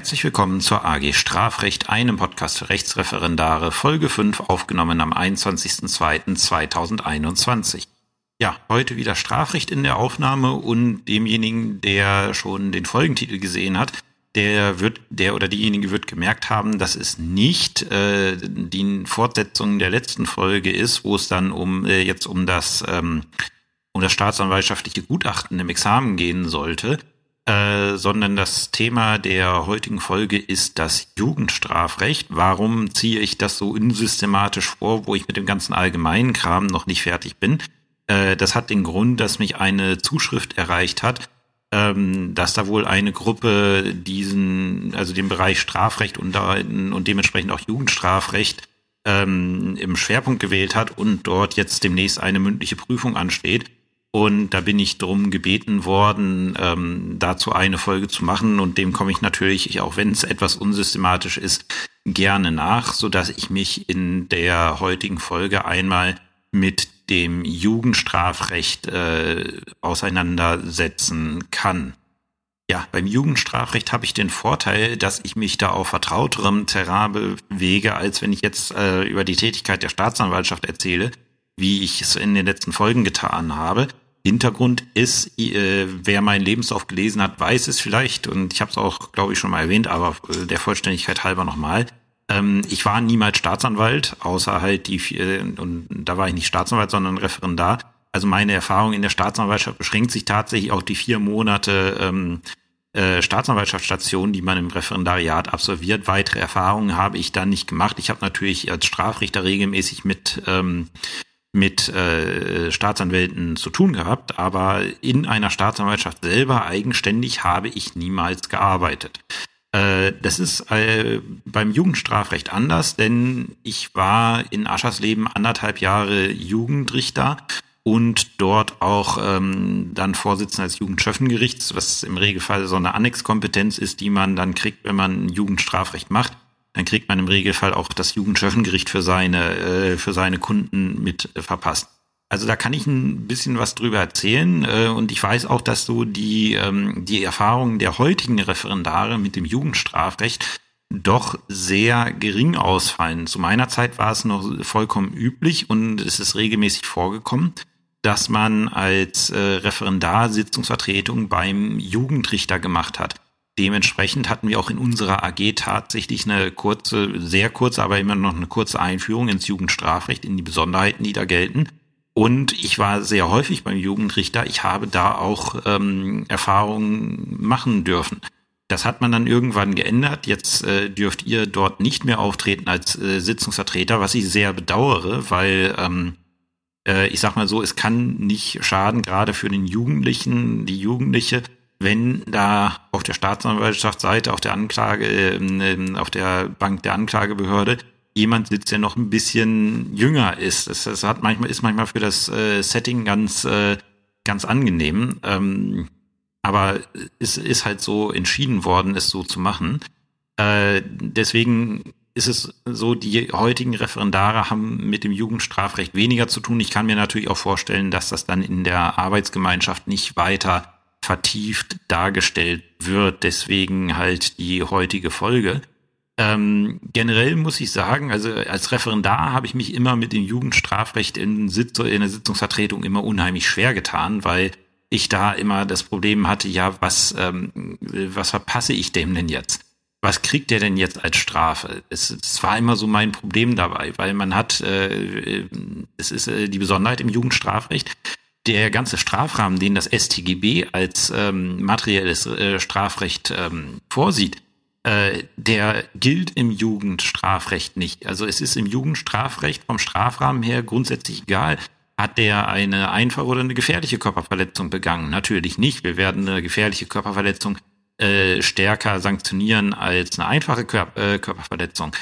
Herzlich willkommen zur AG Strafrecht, einem Podcast für Rechtsreferendare, Folge 5, aufgenommen am 21.02.2021. Ja, heute wieder Strafrecht in der Aufnahme und demjenigen, der schon den Folgentitel gesehen hat, der wird, der oder diejenige wird gemerkt haben, dass es nicht äh, die Fortsetzung der letzten Folge ist, wo es dann um äh, jetzt um das ähm, um das staatsanwaltschaftliche Gutachten im Examen gehen sollte, äh, sondern das Thema der heutigen Folge ist das Jugendstrafrecht. Warum ziehe ich das so unsystematisch vor, wo ich mit dem ganzen allgemeinen Kram noch nicht fertig bin? Äh, das hat den Grund, dass mich eine Zuschrift erreicht hat, ähm, dass da wohl eine Gruppe diesen, also den Bereich Strafrecht und, und dementsprechend auch Jugendstrafrecht ähm, im Schwerpunkt gewählt hat und dort jetzt demnächst eine mündliche Prüfung ansteht. Und da bin ich drum gebeten worden, ähm, dazu eine Folge zu machen. Und dem komme ich natürlich, auch wenn es etwas unsystematisch ist, gerne nach, so dass ich mich in der heutigen Folge einmal mit dem Jugendstrafrecht äh, auseinandersetzen kann. Ja, beim Jugendstrafrecht habe ich den Vorteil, dass ich mich da auf vertrauterem Terrain bewege, als wenn ich jetzt äh, über die Tätigkeit der Staatsanwaltschaft erzähle, wie ich es in den letzten Folgen getan habe. Hintergrund ist, äh, wer meinen Lebenslauf gelesen hat, weiß es vielleicht und ich habe es auch, glaube ich, schon mal erwähnt, aber äh, der Vollständigkeit halber nochmal. Ähm, ich war niemals Staatsanwalt, außer halt die vier, und da war ich nicht Staatsanwalt, sondern Referendar. Also meine Erfahrung in der Staatsanwaltschaft beschränkt sich tatsächlich auf die vier Monate ähm, äh, Staatsanwaltschaftsstation, die man im Referendariat absolviert. Weitere Erfahrungen habe ich da nicht gemacht. Ich habe natürlich als Strafrichter regelmäßig mit ähm, mit äh, Staatsanwälten zu tun gehabt, aber in einer Staatsanwaltschaft selber eigenständig habe ich niemals gearbeitet. Äh, das ist äh, beim Jugendstrafrecht anders, denn ich war in Aschersleben anderthalb Jahre Jugendrichter und dort auch ähm, dann Vorsitzender des Jugendschöffengerichts, was im Regelfall so eine Annexkompetenz ist, die man dann kriegt, wenn man Jugendstrafrecht macht dann kriegt man im Regelfall auch das Jugendschöffengericht für seine, äh, für seine Kunden mit äh, verpasst. Also da kann ich ein bisschen was drüber erzählen äh, und ich weiß auch, dass so die, ähm, die Erfahrungen der heutigen Referendare mit dem Jugendstrafrecht doch sehr gering ausfallen. Zu meiner Zeit war es noch vollkommen üblich und es ist regelmäßig vorgekommen, dass man als äh, Referendar Sitzungsvertretung beim Jugendrichter gemacht hat. Dementsprechend hatten wir auch in unserer AG tatsächlich eine kurze, sehr kurze, aber immer noch eine kurze Einführung ins Jugendstrafrecht, in die Besonderheiten, die da gelten. Und ich war sehr häufig beim Jugendrichter. Ich habe da auch ähm, Erfahrungen machen dürfen. Das hat man dann irgendwann geändert. Jetzt äh, dürft ihr dort nicht mehr auftreten als äh, Sitzungsvertreter, was ich sehr bedauere, weil ähm, äh, ich sag mal so, es kann nicht schaden, gerade für den Jugendlichen, die Jugendliche, wenn da auf der Staatsanwaltschaftsseite, auf der Anklage, äh, auf der Bank der Anklagebehörde jemand sitzt, der noch ein bisschen jünger ist. Das, das hat manchmal ist manchmal für das äh, Setting ganz äh, ganz angenehm. Ähm, aber es ist halt so entschieden worden, es so zu machen. Äh, deswegen ist es so, die heutigen Referendare haben mit dem Jugendstrafrecht weniger zu tun. Ich kann mir natürlich auch vorstellen, dass das dann in der Arbeitsgemeinschaft nicht weiter vertieft dargestellt wird. Deswegen halt die heutige Folge. Ähm, generell muss ich sagen, also als Referendar habe ich mich immer mit dem Jugendstrafrecht in, Sitz in der Sitzungsvertretung immer unheimlich schwer getan, weil ich da immer das Problem hatte, ja, was, ähm, was verpasse ich dem denn jetzt? Was kriegt der denn jetzt als Strafe? Es, es war immer so mein Problem dabei, weil man hat, äh, es ist äh, die Besonderheit im Jugendstrafrecht, der ganze Strafrahmen, den das StGB als ähm, materielles äh, Strafrecht ähm, vorsieht, äh, der gilt im Jugendstrafrecht nicht. Also es ist im Jugendstrafrecht vom Strafrahmen her grundsätzlich egal, hat der eine einfache oder eine gefährliche Körperverletzung begangen? Natürlich nicht. Wir werden eine gefährliche Körperverletzung äh, stärker sanktionieren als eine einfache Kör äh, Körperverletzung.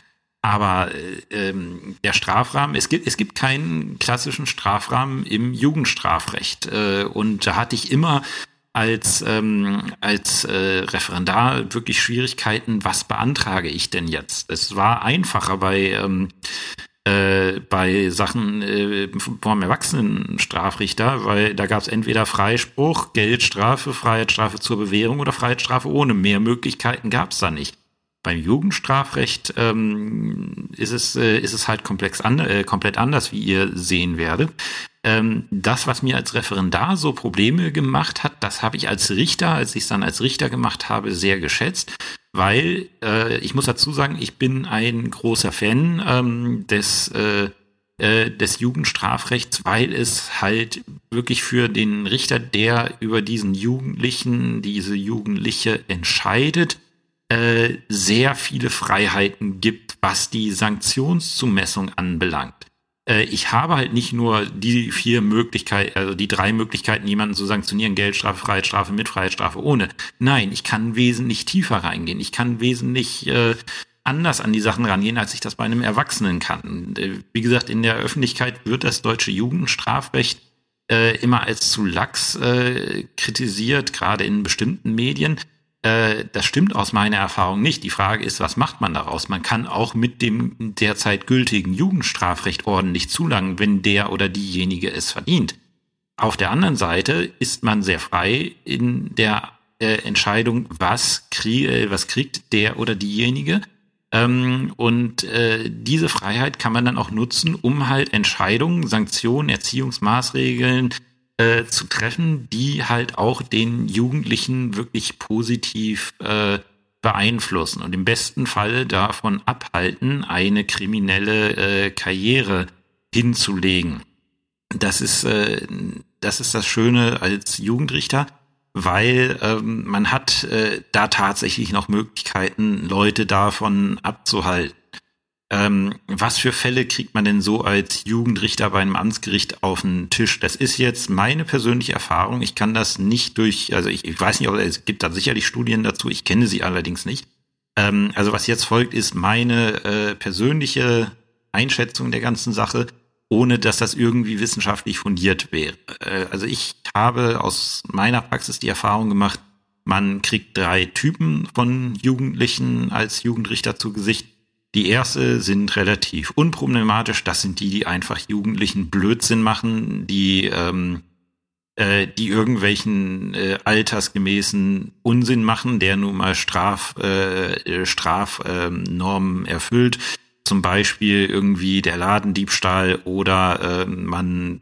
Aber äh, ähm, der Strafrahmen, es gibt, es gibt keinen klassischen Strafrahmen im Jugendstrafrecht. Äh, und da hatte ich immer als, ähm, als äh, Referendar wirklich Schwierigkeiten, was beantrage ich denn jetzt? Es war einfacher bei, ähm, äh, bei Sachen äh, vom Erwachsenenstrafrichter, weil da gab es entweder Freispruch, Geldstrafe, Freiheitsstrafe zur Bewährung oder Freiheitsstrafe ohne. Mehr Möglichkeiten gab es da nicht. Beim Jugendstrafrecht ähm, ist, es, äh, ist es halt komplex an, äh, komplett anders, wie ihr sehen werdet. Ähm, das, was mir als Referendar so Probleme gemacht hat, das habe ich als Richter, als ich es dann als Richter gemacht habe, sehr geschätzt, weil äh, ich muss dazu sagen, ich bin ein großer Fan ähm, des äh, äh, des Jugendstrafrechts, weil es halt wirklich für den Richter, der über diesen Jugendlichen, diese Jugendliche entscheidet, äh, sehr viele Freiheiten gibt, was die Sanktionszumessung anbelangt. Äh, ich habe halt nicht nur die vier Möglichkeiten, also die drei Möglichkeiten, jemanden zu sanktionieren, Geldstrafe, Freiheitsstrafe, mit Freiheitsstrafe, ohne. Nein, ich kann wesentlich tiefer reingehen. Ich kann wesentlich äh, anders an die Sachen rangehen, als ich das bei einem Erwachsenen kann. Äh, wie gesagt, in der Öffentlichkeit wird das deutsche Jugendstrafrecht äh, immer als zu lax äh, kritisiert, gerade in bestimmten Medien. Äh, das stimmt aus meiner Erfahrung nicht. Die Frage ist, was macht man daraus? Man kann auch mit dem derzeit gültigen Jugendstrafrecht ordentlich zulangen, wenn der oder diejenige es verdient. Auf der anderen Seite ist man sehr frei in der äh, Entscheidung, was, krieg, äh, was kriegt der oder diejenige ähm, und äh, diese Freiheit kann man dann auch nutzen, um halt Entscheidungen, Sanktionen, Erziehungsmaßregeln äh, zu treffen, die halt auch den Jugendlichen wirklich positiv äh, beeinflussen und im besten Fall davon abhalten, eine kriminelle äh, Karriere hinzulegen. Das ist, äh, das ist das Schöne als Jugendrichter weil ähm, man hat äh, da tatsächlich noch Möglichkeiten, Leute davon abzuhalten. Ähm, was für Fälle kriegt man denn so als Jugendrichter bei einem Amtsgericht auf den Tisch? Das ist jetzt meine persönliche Erfahrung. Ich kann das nicht durch, also ich, ich weiß nicht, ob es gibt da sicherlich Studien dazu, ich kenne sie allerdings nicht. Ähm, also was jetzt folgt, ist meine äh, persönliche Einschätzung der ganzen Sache ohne dass das irgendwie wissenschaftlich fundiert wäre. Äh, also ich habe aus meiner Praxis die Erfahrung gemacht, man kriegt drei Typen von Jugendlichen als Jugendrichter zu Gesicht. Die erste sind relativ unproblematisch. Das sind die, die einfach Jugendlichen Blödsinn machen, die ähm, äh, die irgendwelchen äh, altersgemäßen Unsinn machen, der nun mal Straf äh, Strafnormen äh, erfüllt zum Beispiel irgendwie der Ladendiebstahl oder äh, man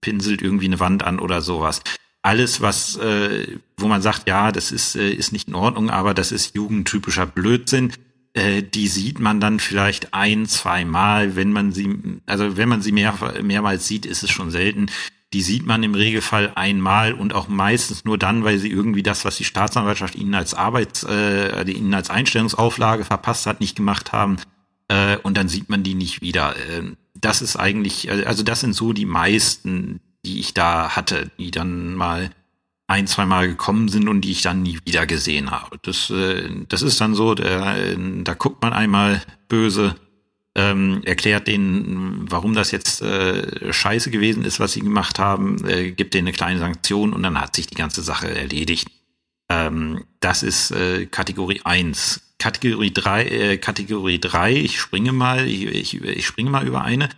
pinselt irgendwie eine Wand an oder sowas. Alles, was, äh, wo man sagt, ja, das ist, äh, ist nicht in Ordnung, aber das ist jugendtypischer Blödsinn, äh, die sieht man dann vielleicht ein, zwei Mal, wenn man sie, also wenn man sie mehr, mehrmals sieht, ist es schon selten. Die sieht man im Regelfall einmal und auch meistens nur dann, weil sie irgendwie das, was die Staatsanwaltschaft ihnen als Arbeits, äh, ihnen als Einstellungsauflage verpasst hat, nicht gemacht haben äh, und dann sieht man die nicht wieder. Äh, das ist eigentlich, äh, also das sind so die meisten, die ich da hatte, die dann mal ein, zwei Mal gekommen sind und die ich dann nie wieder gesehen habe. Das, äh, das ist dann so, der, da guckt man einmal böse, ähm, erklärt denen, warum das jetzt äh, scheiße gewesen ist, was sie gemacht haben, äh, gibt denen eine kleine Sanktion und dann hat sich die ganze Sache erledigt. Ähm, das ist äh, Kategorie eins. Kategorie drei, äh, Kategorie drei. ich springe mal, ich, ich, ich springe mal über eine.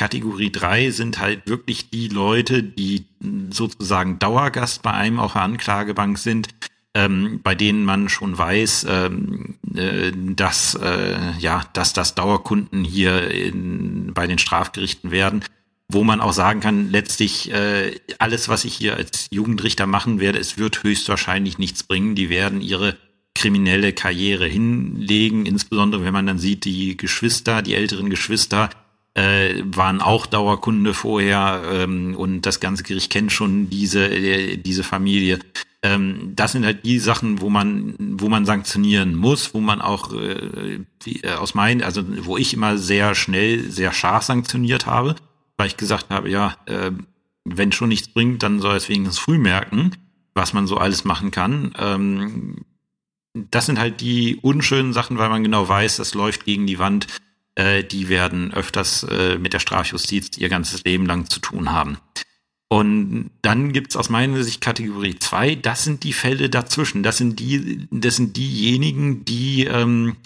Kategorie drei sind halt wirklich die Leute, die sozusagen Dauergast bei einem auf der Anklagebank sind, ähm, bei denen man schon weiß, ähm, äh, dass äh, ja, dass das Dauerkunden hier in, bei den Strafgerichten werden, wo man auch sagen kann, letztlich äh, alles, was ich hier als Jugendrichter machen werde, es wird höchstwahrscheinlich nichts bringen. Die werden ihre kriminelle Karriere hinlegen, insbesondere wenn man dann sieht, die Geschwister, die älteren Geschwister äh, waren auch Dauerkunde vorher ähm, und das ganze Gericht kennt schon diese äh, diese Familie. Ähm, das sind halt die Sachen, wo man wo man sanktionieren muss, wo man auch äh, die, äh, aus meinen, also wo ich immer sehr schnell, sehr scharf sanktioniert habe, weil ich gesagt habe, ja, äh, wenn schon nichts bringt, dann soll es wenigstens früh merken, was man so alles machen kann. Ähm, das sind halt die unschönen Sachen, weil man genau weiß, das läuft gegen die Wand. Äh, die werden öfters äh, mit der Strafjustiz ihr ganzes Leben lang zu tun haben. Und dann gibt's aus meiner Sicht Kategorie zwei. das sind die Fälle dazwischen. Das sind die, das sind diejenigen, die ähm,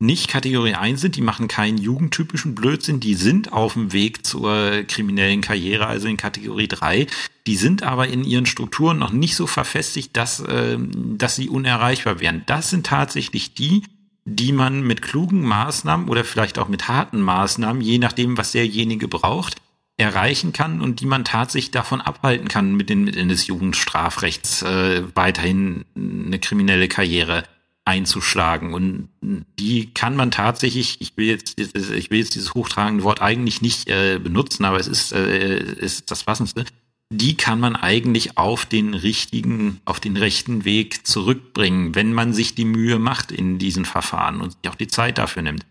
nicht Kategorie 1 sind, die machen keinen jugendtypischen Blödsinn, die sind auf dem Weg zur kriminellen Karriere, also in Kategorie 3. Die sind aber in ihren Strukturen noch nicht so verfestigt, dass, äh, dass sie unerreichbar wären. Das sind tatsächlich die, die man mit klugen Maßnahmen oder vielleicht auch mit harten Maßnahmen, je nachdem, was derjenige braucht, erreichen kann und die man tatsächlich davon abhalten kann, mit den Mitteln des Jugendstrafrechts äh, weiterhin eine kriminelle Karriere einzuschlagen. Und die kann man tatsächlich, ich will jetzt, ich will jetzt dieses hochtragende Wort eigentlich nicht äh, benutzen, aber es ist, äh, ist das passendste. Die kann man eigentlich auf den richtigen, auf den rechten Weg zurückbringen, wenn man sich die Mühe macht in diesen Verfahren und sich auch die Zeit dafür nimmt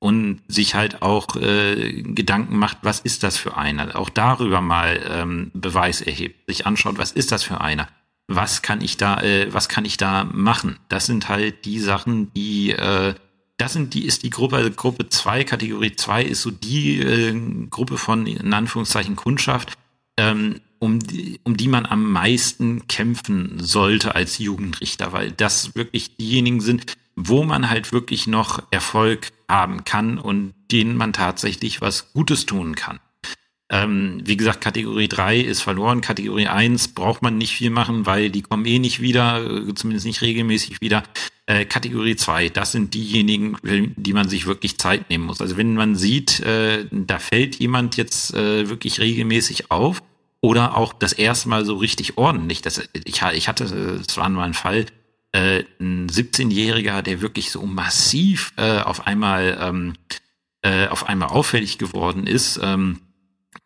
und sich halt auch äh, Gedanken macht, was ist das für einer? Auch darüber mal ähm, Beweis erhebt, sich anschaut, was ist das für einer? Was kann ich da, äh, was kann ich da machen? Das sind halt die Sachen, die, äh, das sind die, ist die Gruppe, Gruppe zwei Kategorie zwei ist so die äh, Gruppe von, in Anführungszeichen, Kundschaft, ähm, um die, um die man am meisten kämpfen sollte als Jugendrichter, weil das wirklich diejenigen sind, wo man halt wirklich noch Erfolg haben kann und denen man tatsächlich was Gutes tun kann. Ähm, wie gesagt, Kategorie 3 ist verloren. Kategorie 1 braucht man nicht viel machen, weil die kommen eh nicht wieder, zumindest nicht regelmäßig wieder. Äh, Kategorie 2, das sind diejenigen, die man sich wirklich Zeit nehmen muss. Also wenn man sieht, äh, da fällt jemand jetzt äh, wirklich regelmäßig auf oder auch das erste Mal so richtig ordentlich. Das, ich, ich hatte, es war mal ein Fall, äh, ein 17-Jähriger, der wirklich so massiv äh, auf einmal ähm, äh, auf einmal auffällig geworden ist. Ähm,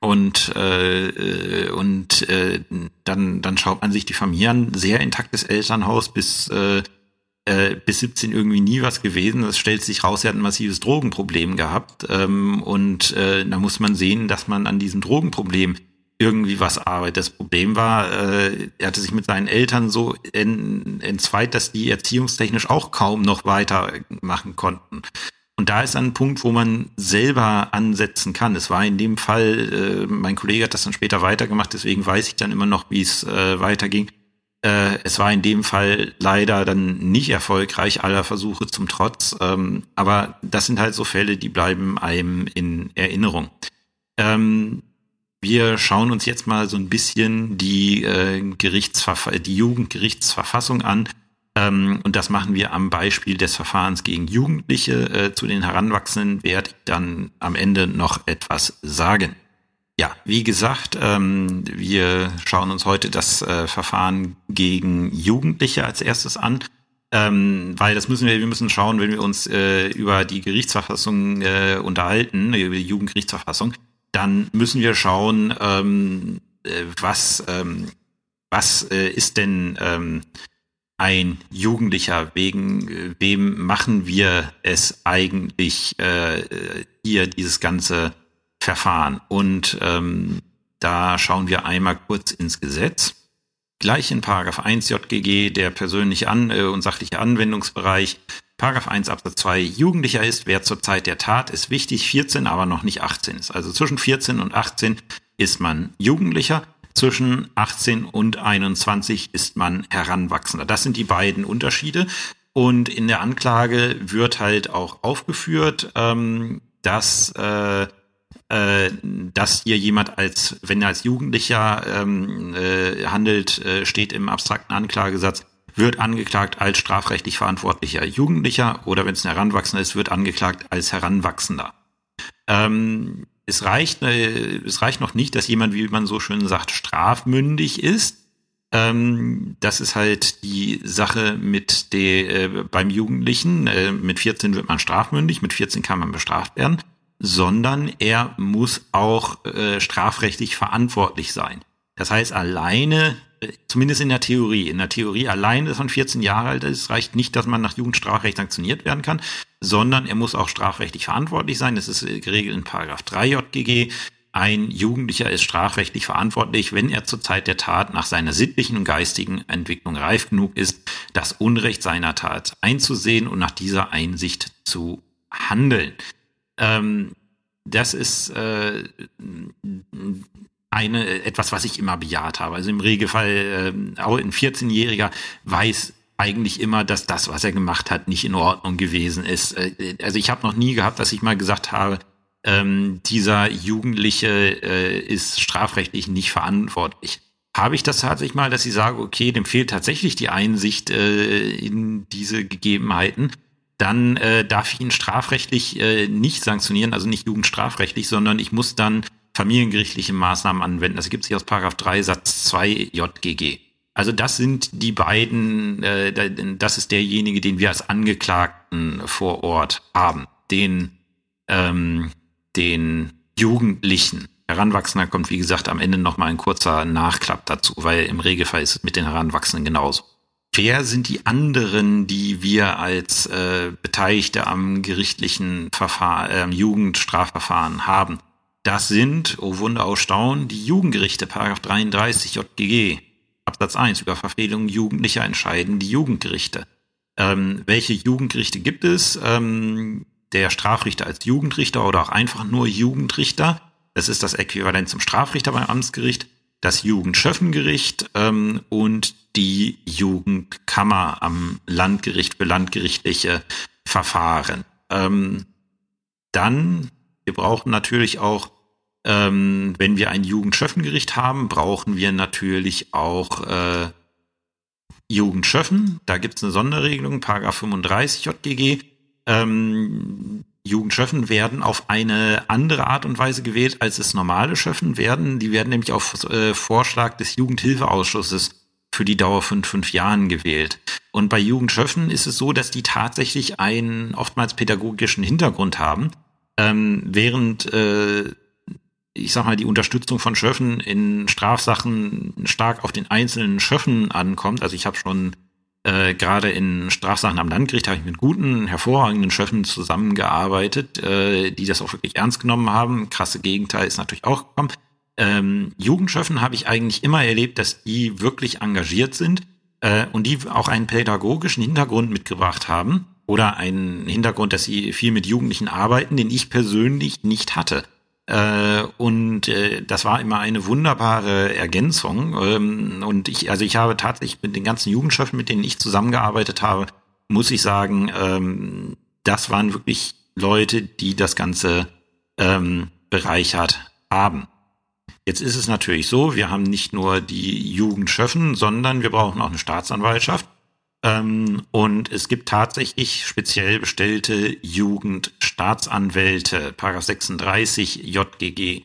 und äh, äh, und äh, dann dann schaut man sich die Familie an, sehr intaktes Elternhaus bis äh, äh, bis 17 irgendwie nie was gewesen. Es stellt sich raus, er hat ein massives Drogenproblem gehabt ähm, und äh, da muss man sehen, dass man an diesem Drogenproblem irgendwie was arbeitet. Das Problem war, äh, er hatte sich mit seinen Eltern so entzweit, dass die erziehungstechnisch auch kaum noch weitermachen konnten. Und da ist ein Punkt, wo man selber ansetzen kann. Es war in dem Fall, äh, mein Kollege hat das dann später weitergemacht, deswegen weiß ich dann immer noch, wie es äh, weiterging. Äh, es war in dem Fall leider dann nicht erfolgreich, aller Versuche zum Trotz. Ähm, aber das sind halt so Fälle, die bleiben einem in Erinnerung. Ähm, wir schauen uns jetzt mal so ein bisschen die, äh, Gerichtsverf die Jugendgerichtsverfassung an. Ähm, und das machen wir am Beispiel des Verfahrens gegen Jugendliche. Äh, zu den Heranwachsenden werde ich dann am Ende noch etwas sagen. Ja, wie gesagt, ähm, wir schauen uns heute das äh, Verfahren gegen Jugendliche als erstes an. Ähm, weil das müssen wir, wir müssen schauen, wenn wir uns äh, über die Gerichtsverfassung äh, unterhalten, über die Jugendgerichtsverfassung, dann müssen wir schauen, ähm, äh, was, ähm, was äh, ist denn ähm, ein Jugendlicher, wegen äh, wem machen wir es eigentlich äh, hier, dieses ganze Verfahren? Und ähm, da schauen wir einmal kurz ins Gesetz. Gleich in Paragraph 1 JGG, der persönliche An- äh, und sachliche Anwendungsbereich, Paragraph 1 Absatz 2 Jugendlicher ist, wer zur Zeit der Tat ist wichtig, 14, aber noch nicht 18 ist. Also zwischen 14 und 18 ist man Jugendlicher, zwischen 18 und 21 ist man Heranwachsender. Das sind die beiden Unterschiede. Und in der Anklage wird halt auch aufgeführt, ähm, dass äh, äh, dass hier jemand als, wenn er als Jugendlicher ähm, äh, handelt, äh, steht im abstrakten Anklagesatz, wird angeklagt als strafrechtlich verantwortlicher Jugendlicher oder wenn es ein Heranwachsender ist, wird angeklagt als Heranwachsender. Ähm, es reicht, äh, es reicht noch nicht, dass jemand, wie man so schön sagt, strafmündig ist. Ähm, das ist halt die Sache mit der äh, beim Jugendlichen. Äh, mit 14 wird man strafmündig, mit 14 kann man bestraft werden, sondern er muss auch äh, strafrechtlich verantwortlich sein. Das heißt, alleine zumindest in der Theorie. In der Theorie allein, dass man 14 Jahre alt ist, reicht nicht, dass man nach Jugendstrafrecht sanktioniert werden kann, sondern er muss auch strafrechtlich verantwortlich sein. Das ist geregelt in Paragraph 3 JGG. Ein Jugendlicher ist strafrechtlich verantwortlich, wenn er zur Zeit der Tat nach seiner sittlichen und geistigen Entwicklung reif genug ist, das Unrecht seiner Tat einzusehen und nach dieser Einsicht zu handeln. Ähm, das ist äh, eine, etwas, was ich immer bejaht habe. Also im Regelfall, äh, auch ein 14-Jähriger weiß eigentlich immer, dass das, was er gemacht hat, nicht in Ordnung gewesen ist. Äh, also ich habe noch nie gehabt, dass ich mal gesagt habe, ähm, dieser Jugendliche äh, ist strafrechtlich nicht verantwortlich. Habe ich das tatsächlich mal, dass ich sage, okay, dem fehlt tatsächlich die Einsicht äh, in diese Gegebenheiten, dann äh, darf ich ihn strafrechtlich äh, nicht sanktionieren, also nicht jugendstrafrechtlich, sondern ich muss dann familiengerichtliche Maßnahmen anwenden. Das gibt sich aus Paragraph 3 Satz 2 JGG. Also das sind die beiden, äh, das ist derjenige, den wir als Angeklagten vor Ort haben. Den, ähm, den Jugendlichen. Heranwachsender kommt, wie gesagt, am Ende nochmal ein kurzer Nachklapp dazu, weil im Regelfall ist es mit den Heranwachsenden genauso. Wer sind die anderen, die wir als äh, Beteiligte am gerichtlichen Verfahren, äh, Jugendstrafverfahren haben? Das sind, oh Wunder, oh Staunen, die Jugendgerichte, Paragraph 33 JGG, Absatz 1, über Verfehlungen Jugendlicher entscheiden die Jugendgerichte. Ähm, welche Jugendgerichte gibt es? Ähm, der Strafrichter als Jugendrichter oder auch einfach nur Jugendrichter. Das ist das Äquivalent zum Strafrichter beim Amtsgericht, das Jugendschöffengericht ähm, und die Jugendkammer am Landgericht für landgerichtliche Verfahren. Ähm, dann, wir brauchen natürlich auch, ähm, wenn wir ein Jugendschöffengericht haben, brauchen wir natürlich auch äh, Jugendschöffen. Da gibt es eine Sonderregelung, Paragraph 35 JGG. Ähm, Jugendschöffen werden auf eine andere Art und Weise gewählt, als es normale Schöffen werden. Die werden nämlich auf äh, Vorschlag des Jugendhilfeausschusses für die Dauer von fünf Jahren gewählt. Und bei Jugendschöffen ist es so, dass die tatsächlich einen oftmals pädagogischen Hintergrund haben, ähm, während äh, ich sag mal, die Unterstützung von Schöffen in Strafsachen stark auf den einzelnen Schöffen ankommt. Also ich habe schon äh, gerade in Strafsachen am Landgericht habe ich mit guten, hervorragenden Schöffen zusammengearbeitet, äh, die das auch wirklich ernst genommen haben. Krasse Gegenteil ist natürlich auch gekommen. Ähm, Jugendschöffen habe ich eigentlich immer erlebt, dass die wirklich engagiert sind äh, und die auch einen pädagogischen Hintergrund mitgebracht haben oder einen Hintergrund, dass sie viel mit Jugendlichen arbeiten, den ich persönlich nicht hatte. Äh, und äh, das war immer eine wunderbare Ergänzung. Ähm, und ich, also ich habe tatsächlich mit den ganzen Jugendschaften, mit denen ich zusammengearbeitet habe, muss ich sagen, ähm, das waren wirklich Leute, die das Ganze ähm, bereichert haben. Jetzt ist es natürlich so, wir haben nicht nur die Jugendschöffen, sondern wir brauchen auch eine Staatsanwaltschaft. Ähm, und es gibt tatsächlich speziell bestellte Jugendstaatsanwälte, Paragraph 36 JGG.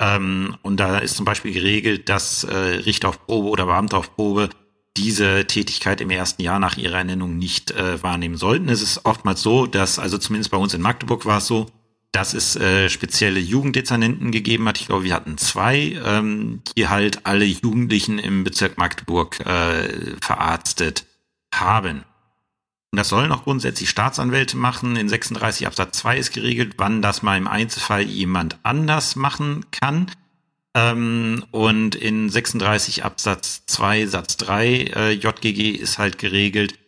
Ähm, und da ist zum Beispiel geregelt, dass äh, Richter auf Probe oder Beamte auf Probe diese Tätigkeit im ersten Jahr nach ihrer Ernennung nicht äh, wahrnehmen sollten. Es ist oftmals so, dass, also zumindest bei uns in Magdeburg war es so, dass es äh, spezielle Jugenddezernenten gegeben hat. Ich glaube, wir hatten zwei, ähm, die halt alle Jugendlichen im Bezirk Magdeburg äh, verarztet haben. Und das sollen auch grundsätzlich Staatsanwälte machen. In 36 Absatz 2 ist geregelt, wann das mal im Einzelfall jemand anders machen kann. Ähm, und in 36 Absatz 2 Satz 3 äh, JGG ist halt geregelt,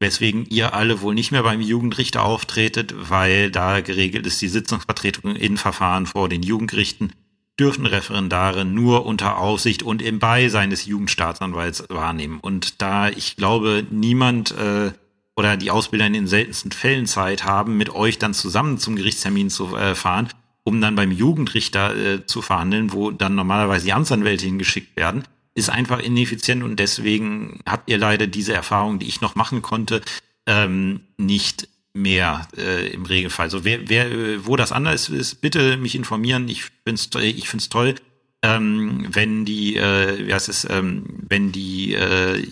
weswegen ihr alle wohl nicht mehr beim Jugendrichter auftretet, weil da geregelt ist die Sitzungsvertretung in Verfahren vor den Jugendgerichten dürfen Referendare nur unter Aufsicht und im Beisein des Jugendstaatsanwalts wahrnehmen. Und da ich glaube, niemand äh, oder die Ausbilder in den seltensten Fällen Zeit haben, mit euch dann zusammen zum Gerichtstermin zu äh, fahren, um dann beim Jugendrichter äh, zu verhandeln, wo dann normalerweise die Amtsanwälte hingeschickt werden, ist einfach ineffizient und deswegen habt ihr leider diese Erfahrung, die ich noch machen konnte, ähm, nicht mehr äh, im Regelfall. So wer, wer, äh, wo das anders ist, bitte mich informieren. Ich find's, ich find's toll, ähm, wenn die, äh, heißt es, ähm, wenn die äh,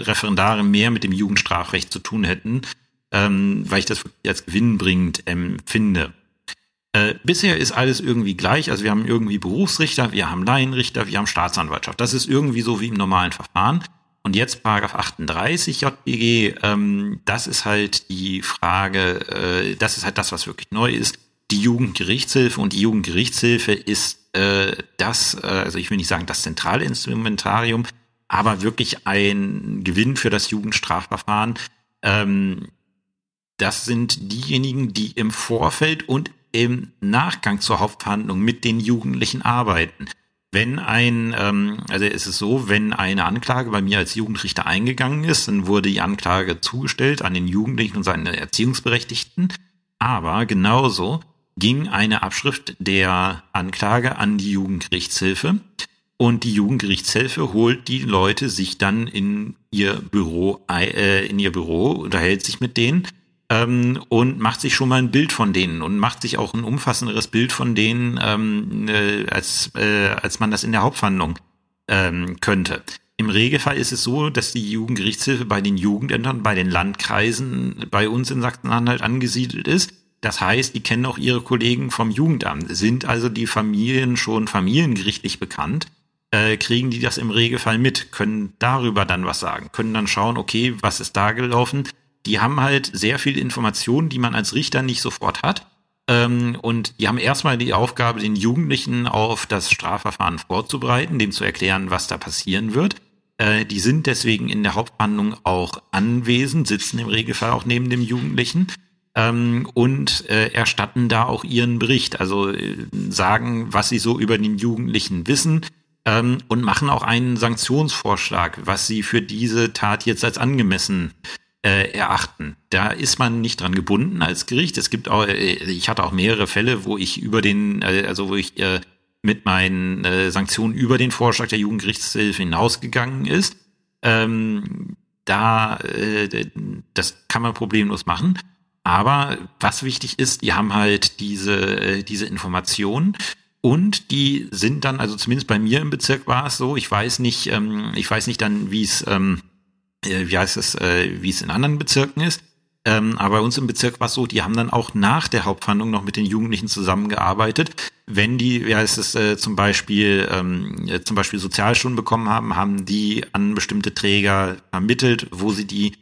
Referendare mehr mit dem Jugendstrafrecht zu tun hätten, ähm, weil ich das als gewinnbringend empfinde. Äh, bisher ist alles irgendwie gleich. Also wir haben irgendwie Berufsrichter, wir haben Laienrichter, wir haben Staatsanwaltschaft. Das ist irgendwie so wie im normalen Verfahren. Und jetzt Paragraph 38 JGG, ähm, das ist halt die Frage, äh, das ist halt das, was wirklich neu ist. Die Jugendgerichtshilfe und die Jugendgerichtshilfe ist äh, das, äh, also ich will nicht sagen das zentrale Instrumentarium, aber wirklich ein Gewinn für das Jugendstrafverfahren. Ähm, das sind diejenigen, die im Vorfeld und im Nachgang zur Hauptverhandlung mit den Jugendlichen arbeiten. Wenn ein, ähm, also es ist so, wenn eine Anklage bei mir als Jugendrichter eingegangen ist, dann wurde die Anklage zugestellt an den Jugendlichen und seine Erziehungsberechtigten. Aber genauso ging eine Abschrift der Anklage an die Jugendgerichtshilfe. Und die Jugendgerichtshilfe holt die Leute sich dann in ihr Büro, äh, in ihr Büro, unterhält sich mit denen ähm, und macht sich schon mal ein Bild von denen und macht sich auch ein umfassenderes Bild von denen, ähm, äh, als, äh, als man das in der Hauptverhandlung ähm, könnte. Im Regelfall ist es so, dass die Jugendgerichtshilfe bei den Jugendämtern, bei den Landkreisen bei uns in Sachsen-Anhalt angesiedelt ist. Das heißt, die kennen auch ihre Kollegen vom Jugendamt. Sind also die Familien schon familiengerichtlich bekannt, äh, kriegen die das im Regelfall mit, können darüber dann was sagen, können dann schauen, okay, was ist da gelaufen. Die haben halt sehr viel Informationen, die man als Richter nicht sofort hat. Ähm, und die haben erstmal die Aufgabe, den Jugendlichen auf das Strafverfahren vorzubereiten, dem zu erklären, was da passieren wird. Äh, die sind deswegen in der Hauptverhandlung auch anwesend, sitzen im Regelfall auch neben dem Jugendlichen ähm, und äh, erstatten da auch ihren Bericht, also äh, sagen, was sie so über den Jugendlichen wissen ähm, und machen auch einen Sanktionsvorschlag, was sie für diese Tat jetzt als angemessen äh, erachten. Da ist man nicht dran gebunden als Gericht. Es gibt auch, äh, ich hatte auch mehrere Fälle, wo ich über den, äh, also wo ich äh, mit meinen äh, Sanktionen über den Vorschlag der Jugendgerichtshilfe hinausgegangen ist. Ähm, da, äh, das kann man problemlos machen. Aber was wichtig ist, die haben halt diese, äh, diese Informationen und die sind dann, also zumindest bei mir im Bezirk war es so, ich weiß nicht, ähm, ich weiß nicht dann, wie es, ähm, äh, wie heißt es, äh, wie es in anderen Bezirken ist. Ähm, aber bei uns im Bezirk war es so, die haben dann auch nach der Hauptverhandlung noch mit den Jugendlichen zusammengearbeitet. Wenn die, wie heißt es, äh, zum Beispiel, ähm, äh, zum Beispiel Sozialstunden bekommen haben, haben die an bestimmte Träger vermittelt, wo sie die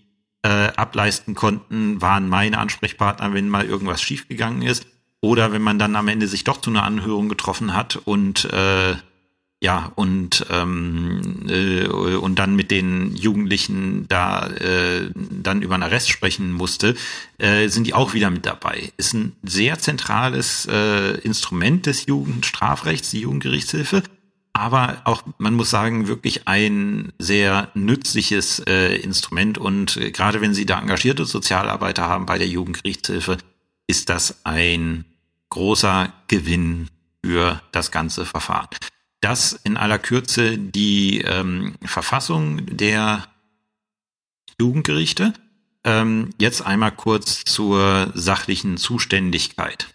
äh, ableisten konnten, waren meine Ansprechpartner, wenn mal irgendwas schiefgegangen ist. Oder wenn man dann am Ende sich doch zu einer Anhörung getroffen hat und äh, ja, und, ähm, äh, und dann mit den Jugendlichen da äh, dann über einen Arrest sprechen musste, äh, sind die auch wieder mit dabei. Ist ein sehr zentrales äh, Instrument des Jugendstrafrechts, die Jugendgerichtshilfe, aber auch, man muss sagen, wirklich ein sehr nützliches äh, Instrument. Und äh, gerade wenn Sie da engagierte Sozialarbeiter haben bei der Jugendgerichtshilfe, ist das ein großer Gewinn für das ganze Verfahren. Das in aller Kürze die ähm, Verfassung der Jugendgerichte. Ähm, jetzt einmal kurz zur sachlichen Zuständigkeit.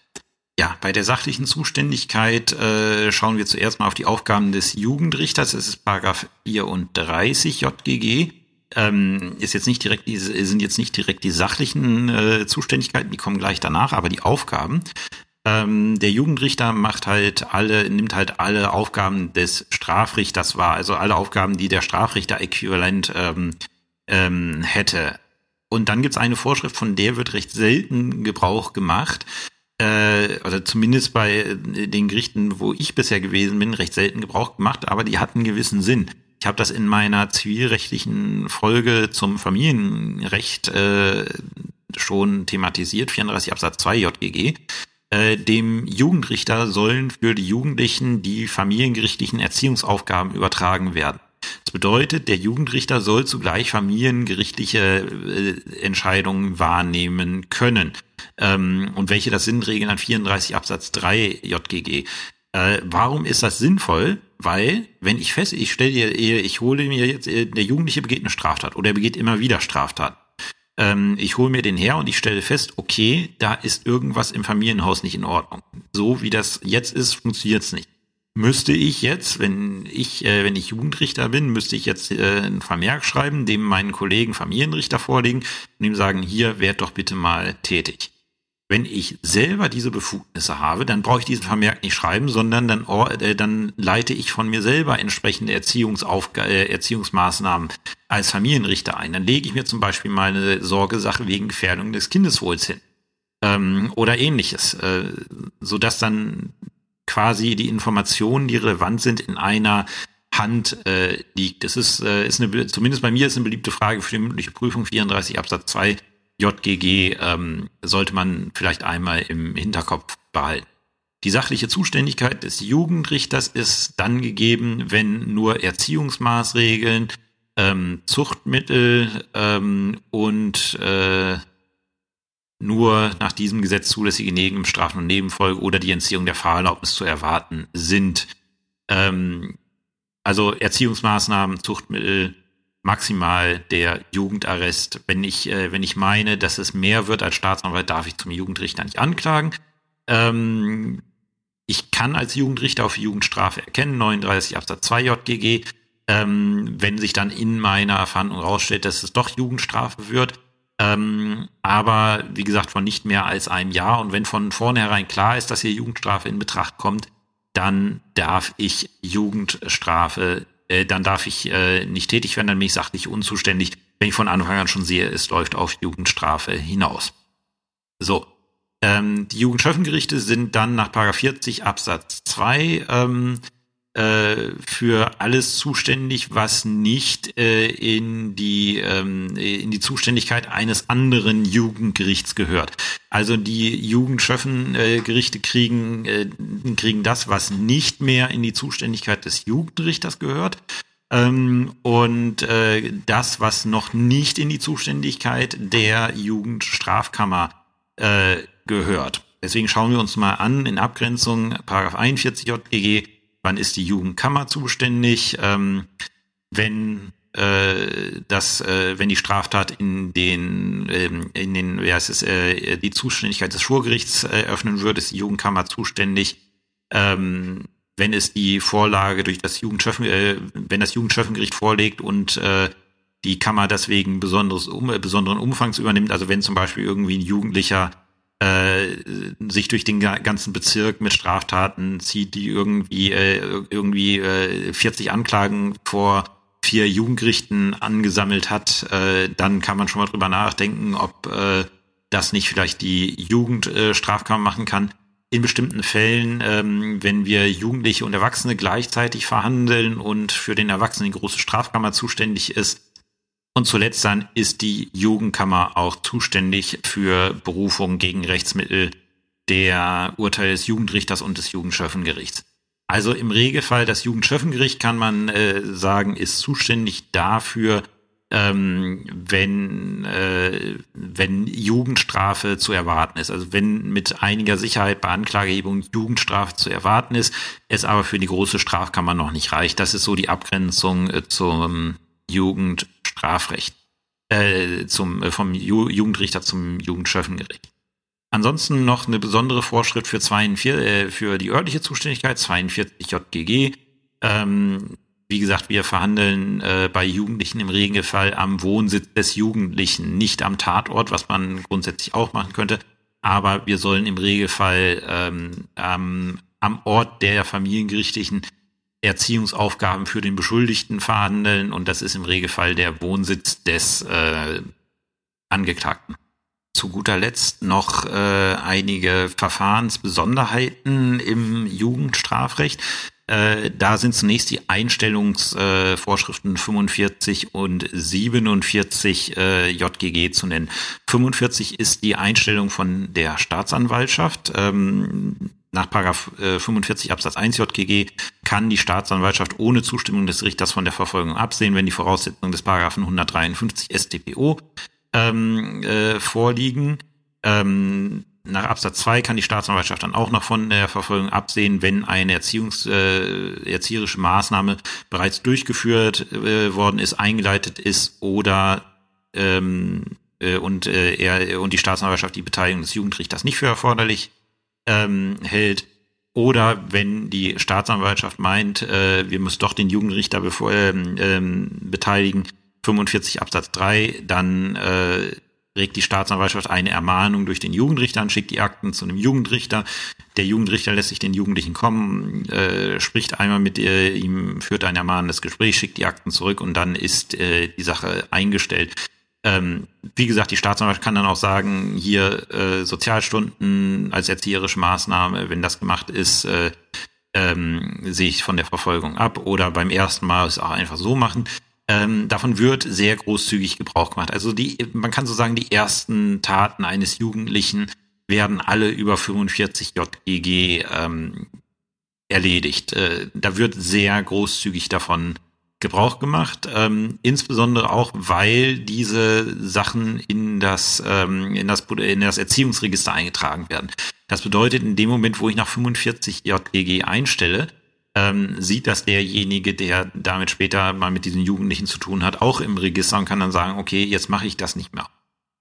Ja, bei der sachlichen Zuständigkeit äh, schauen wir zuerst mal auf die Aufgaben des Jugendrichters. Das ist Paragraph 34 JGG. Ähm, ist jetzt nicht direkt sind jetzt nicht direkt die sachlichen äh, Zuständigkeiten, die kommen gleich danach, aber die Aufgaben. Ähm, der Jugendrichter macht halt alle, nimmt halt alle Aufgaben des Strafrichters wahr, also alle Aufgaben, die der Strafrichter äquivalent ähm, ähm, hätte. Und dann gibt es eine Vorschrift, von der wird recht selten Gebrauch gemacht. Äh, oder zumindest bei den Gerichten, wo ich bisher gewesen bin, recht selten Gebrauch gemacht, aber die hatten gewissen Sinn. Ich habe das in meiner zivilrechtlichen Folge zum Familienrecht äh, schon thematisiert, 34 Absatz 2 JGG. Äh, dem Jugendrichter sollen für die Jugendlichen die familiengerichtlichen Erziehungsaufgaben übertragen werden. Das bedeutet, der Jugendrichter soll zugleich familiengerichtliche äh, Entscheidungen wahrnehmen können. Ähm, und welche das sind, regeln an 34 Absatz 3 JGG. Äh, warum ist das sinnvoll? Weil, wenn ich fest, ich stelle dir, ich hole mir jetzt, äh, der Jugendliche begeht eine Straftat oder er begeht immer wieder Straftat ähm, ich hole mir den her und ich stelle fest, okay, da ist irgendwas im Familienhaus nicht in Ordnung. So wie das jetzt ist, funktioniert es nicht. Müsste ich jetzt, wenn ich, äh, wenn ich Jugendrichter bin, müsste ich jetzt äh, ein Vermerk schreiben, dem meinen Kollegen Familienrichter vorlegen und ihm sagen, hier werd doch bitte mal tätig. Wenn ich selber diese Befugnisse habe, dann brauche ich diesen Vermerk nicht schreiben, sondern dann, äh, dann leite ich von mir selber entsprechende Erziehungsaufg äh, Erziehungsmaßnahmen als Familienrichter ein. Dann lege ich mir zum Beispiel mal eine Sorgesache wegen Gefährdung des Kindeswohls hin ähm, oder ähnliches, äh, so dass dann quasi die Informationen, die relevant sind, in einer Hand äh, liegt. Das ist, äh, ist eine, zumindest bei mir ist eine beliebte Frage für die mündliche Prüfung 34 Absatz 2 JGG ähm, sollte man vielleicht einmal im Hinterkopf behalten. Die sachliche Zuständigkeit des Jugendrichters ist dann gegeben, wenn nur Erziehungsmaßregeln, ähm, Zuchtmittel ähm, und äh, nur nach diesem Gesetz zulässige Nebenstrafen und Nebenfolge oder die Entziehung der Fahrerlaubnis zu erwarten sind. Ähm, also Erziehungsmaßnahmen, Zuchtmittel, maximal der Jugendarrest. Wenn ich, äh, wenn ich meine, dass es mehr wird als Staatsanwalt, darf ich zum Jugendrichter nicht anklagen. Ähm, ich kann als Jugendrichter auf Jugendstrafe erkennen, 39 Absatz 2 JGG. Ähm, wenn sich dann in meiner Verhandlung rausstellt, dass es doch Jugendstrafe wird, ähm, aber wie gesagt von nicht mehr als einem Jahr und wenn von vornherein klar ist, dass hier Jugendstrafe in Betracht kommt, dann darf ich Jugendstrafe, äh, dann darf ich äh, nicht tätig werden, dann bin ich sachlich unzuständig, wenn ich von Anfang an schon sehe, es läuft auf Jugendstrafe hinaus. So, ähm, die Jugendschöffengerichte sind dann nach 40 Absatz 2 ähm, äh, für alles zuständig, was nicht äh, in die ähm, in die Zuständigkeit eines anderen Jugendgerichts gehört. Also die Jugendschöffengerichte kriegen äh, kriegen das, was nicht mehr in die Zuständigkeit des Jugendrichters gehört. Ähm, und äh, das, was noch nicht in die Zuständigkeit der Jugendstrafkammer äh, gehört. Deswegen schauen wir uns mal an in Abgrenzung Paragraph 41 JGG, wann ist die Jugendkammer zuständig, ähm, wenn äh, das, äh, wenn die Straftat in den, ähm, in den, wie heißt es, äh, die Zuständigkeit des Schwurgerichts äh, öffnen würde, ist die Jugendkammer zuständig. Ähm, wenn es die Vorlage durch das Jugendschöffen, wenn das Jugendschöffengericht vorlegt und die Kammer deswegen besonderes, besonderen Umfangs übernimmt, also wenn zum Beispiel irgendwie ein Jugendlicher sich durch den ganzen Bezirk mit Straftaten zieht, die irgendwie äh, irgendwie äh, 40 Anklagen vor vier Jugendgerichten angesammelt hat, äh, dann kann man schon mal drüber nachdenken, ob äh, das nicht vielleicht die Jugend äh, strafkammer machen kann. In bestimmten Fällen, ähm, wenn wir Jugendliche und Erwachsene gleichzeitig verhandeln und für den Erwachsenen die große Strafkammer zuständig ist, und zuletzt dann ist die Jugendkammer auch zuständig für Berufung gegen Rechtsmittel der Urteile des Jugendrichters und des Jugendschöffengerichts. Also im Regelfall das Jugendschöffengericht kann man äh, sagen, ist zuständig dafür, ähm, wenn, äh, wenn Jugendstrafe zu erwarten ist. Also wenn mit einiger Sicherheit bei Anklagehebung Jugendstrafe zu erwarten ist, es aber für die große Strafkammer noch nicht reicht. Das ist so die Abgrenzung äh, zum Jugendstrafrecht, äh, zum, äh, vom Ju Jugendrichter zum Jugendschöffengericht. Ansonsten noch eine besondere Vorschrift für, 42, äh, für die örtliche Zuständigkeit, 42 JGG. Ähm, wie gesagt, wir verhandeln äh, bei Jugendlichen im Regelfall am Wohnsitz des Jugendlichen, nicht am Tatort, was man grundsätzlich auch machen könnte. Aber wir sollen im Regelfall ähm, ähm, am Ort der familiengerichtlichen Erziehungsaufgaben für den Beschuldigten verhandeln und das ist im Regelfall der Wohnsitz des äh, Angeklagten. Zu guter Letzt noch äh, einige Verfahrensbesonderheiten im Jugendstrafrecht. Äh, da sind zunächst die Einstellungsvorschriften äh, 45 und 47 äh, JGG zu nennen. 45 ist die Einstellung von der Staatsanwaltschaft. Ähm, nach Paragraph 45 äh, Absatz 1 JGG kann die Staatsanwaltschaft ohne Zustimmung des Richters von der Verfolgung absehen, wenn die Voraussetzungen des Paragraphen 153 StPO ähm, äh, vorliegen. Ähm, nach Absatz 2 kann die Staatsanwaltschaft dann auch noch von der Verfolgung absehen, wenn eine Erziehungs, äh, erzieherische Maßnahme bereits durchgeführt äh, worden ist, eingeleitet ist oder ähm, äh, und, äh, er, und die Staatsanwaltschaft die Beteiligung des Jugendrichters nicht für erforderlich ähm, hält. Oder wenn die Staatsanwaltschaft meint, äh, wir müssen doch den Jugendrichter bevor, ähm, ähm, beteiligen, 45 Absatz 3, dann äh, regt die Staatsanwaltschaft eine Ermahnung durch den Jugendrichter an, schickt die Akten zu einem Jugendrichter. Der Jugendrichter lässt sich den Jugendlichen kommen, äh, spricht einmal mit äh, ihm, führt ein ermahnendes Gespräch, schickt die Akten zurück und dann ist äh, die Sache eingestellt. Ähm, wie gesagt, die Staatsanwaltschaft kann dann auch sagen, hier äh, Sozialstunden als erzieherische Maßnahme, wenn das gemacht ist, äh, ähm, sehe ich von der Verfolgung ab oder beim ersten Mal es auch einfach so machen. Ähm, davon wird sehr großzügig Gebrauch gemacht. Also die, man kann so sagen, die ersten Taten eines Jugendlichen werden alle über 45 JGG ähm, erledigt. Äh, da wird sehr großzügig davon Gebrauch gemacht, ähm, insbesondere auch, weil diese Sachen in das, ähm, in das, in das Erziehungsregister eingetragen werden. Das bedeutet, in dem Moment, wo ich nach 45 JGG einstelle, ähm, sieht das derjenige, der damit später mal mit diesen Jugendlichen zu tun hat, auch im Register und kann dann sagen, okay, jetzt mache ich das nicht mehr.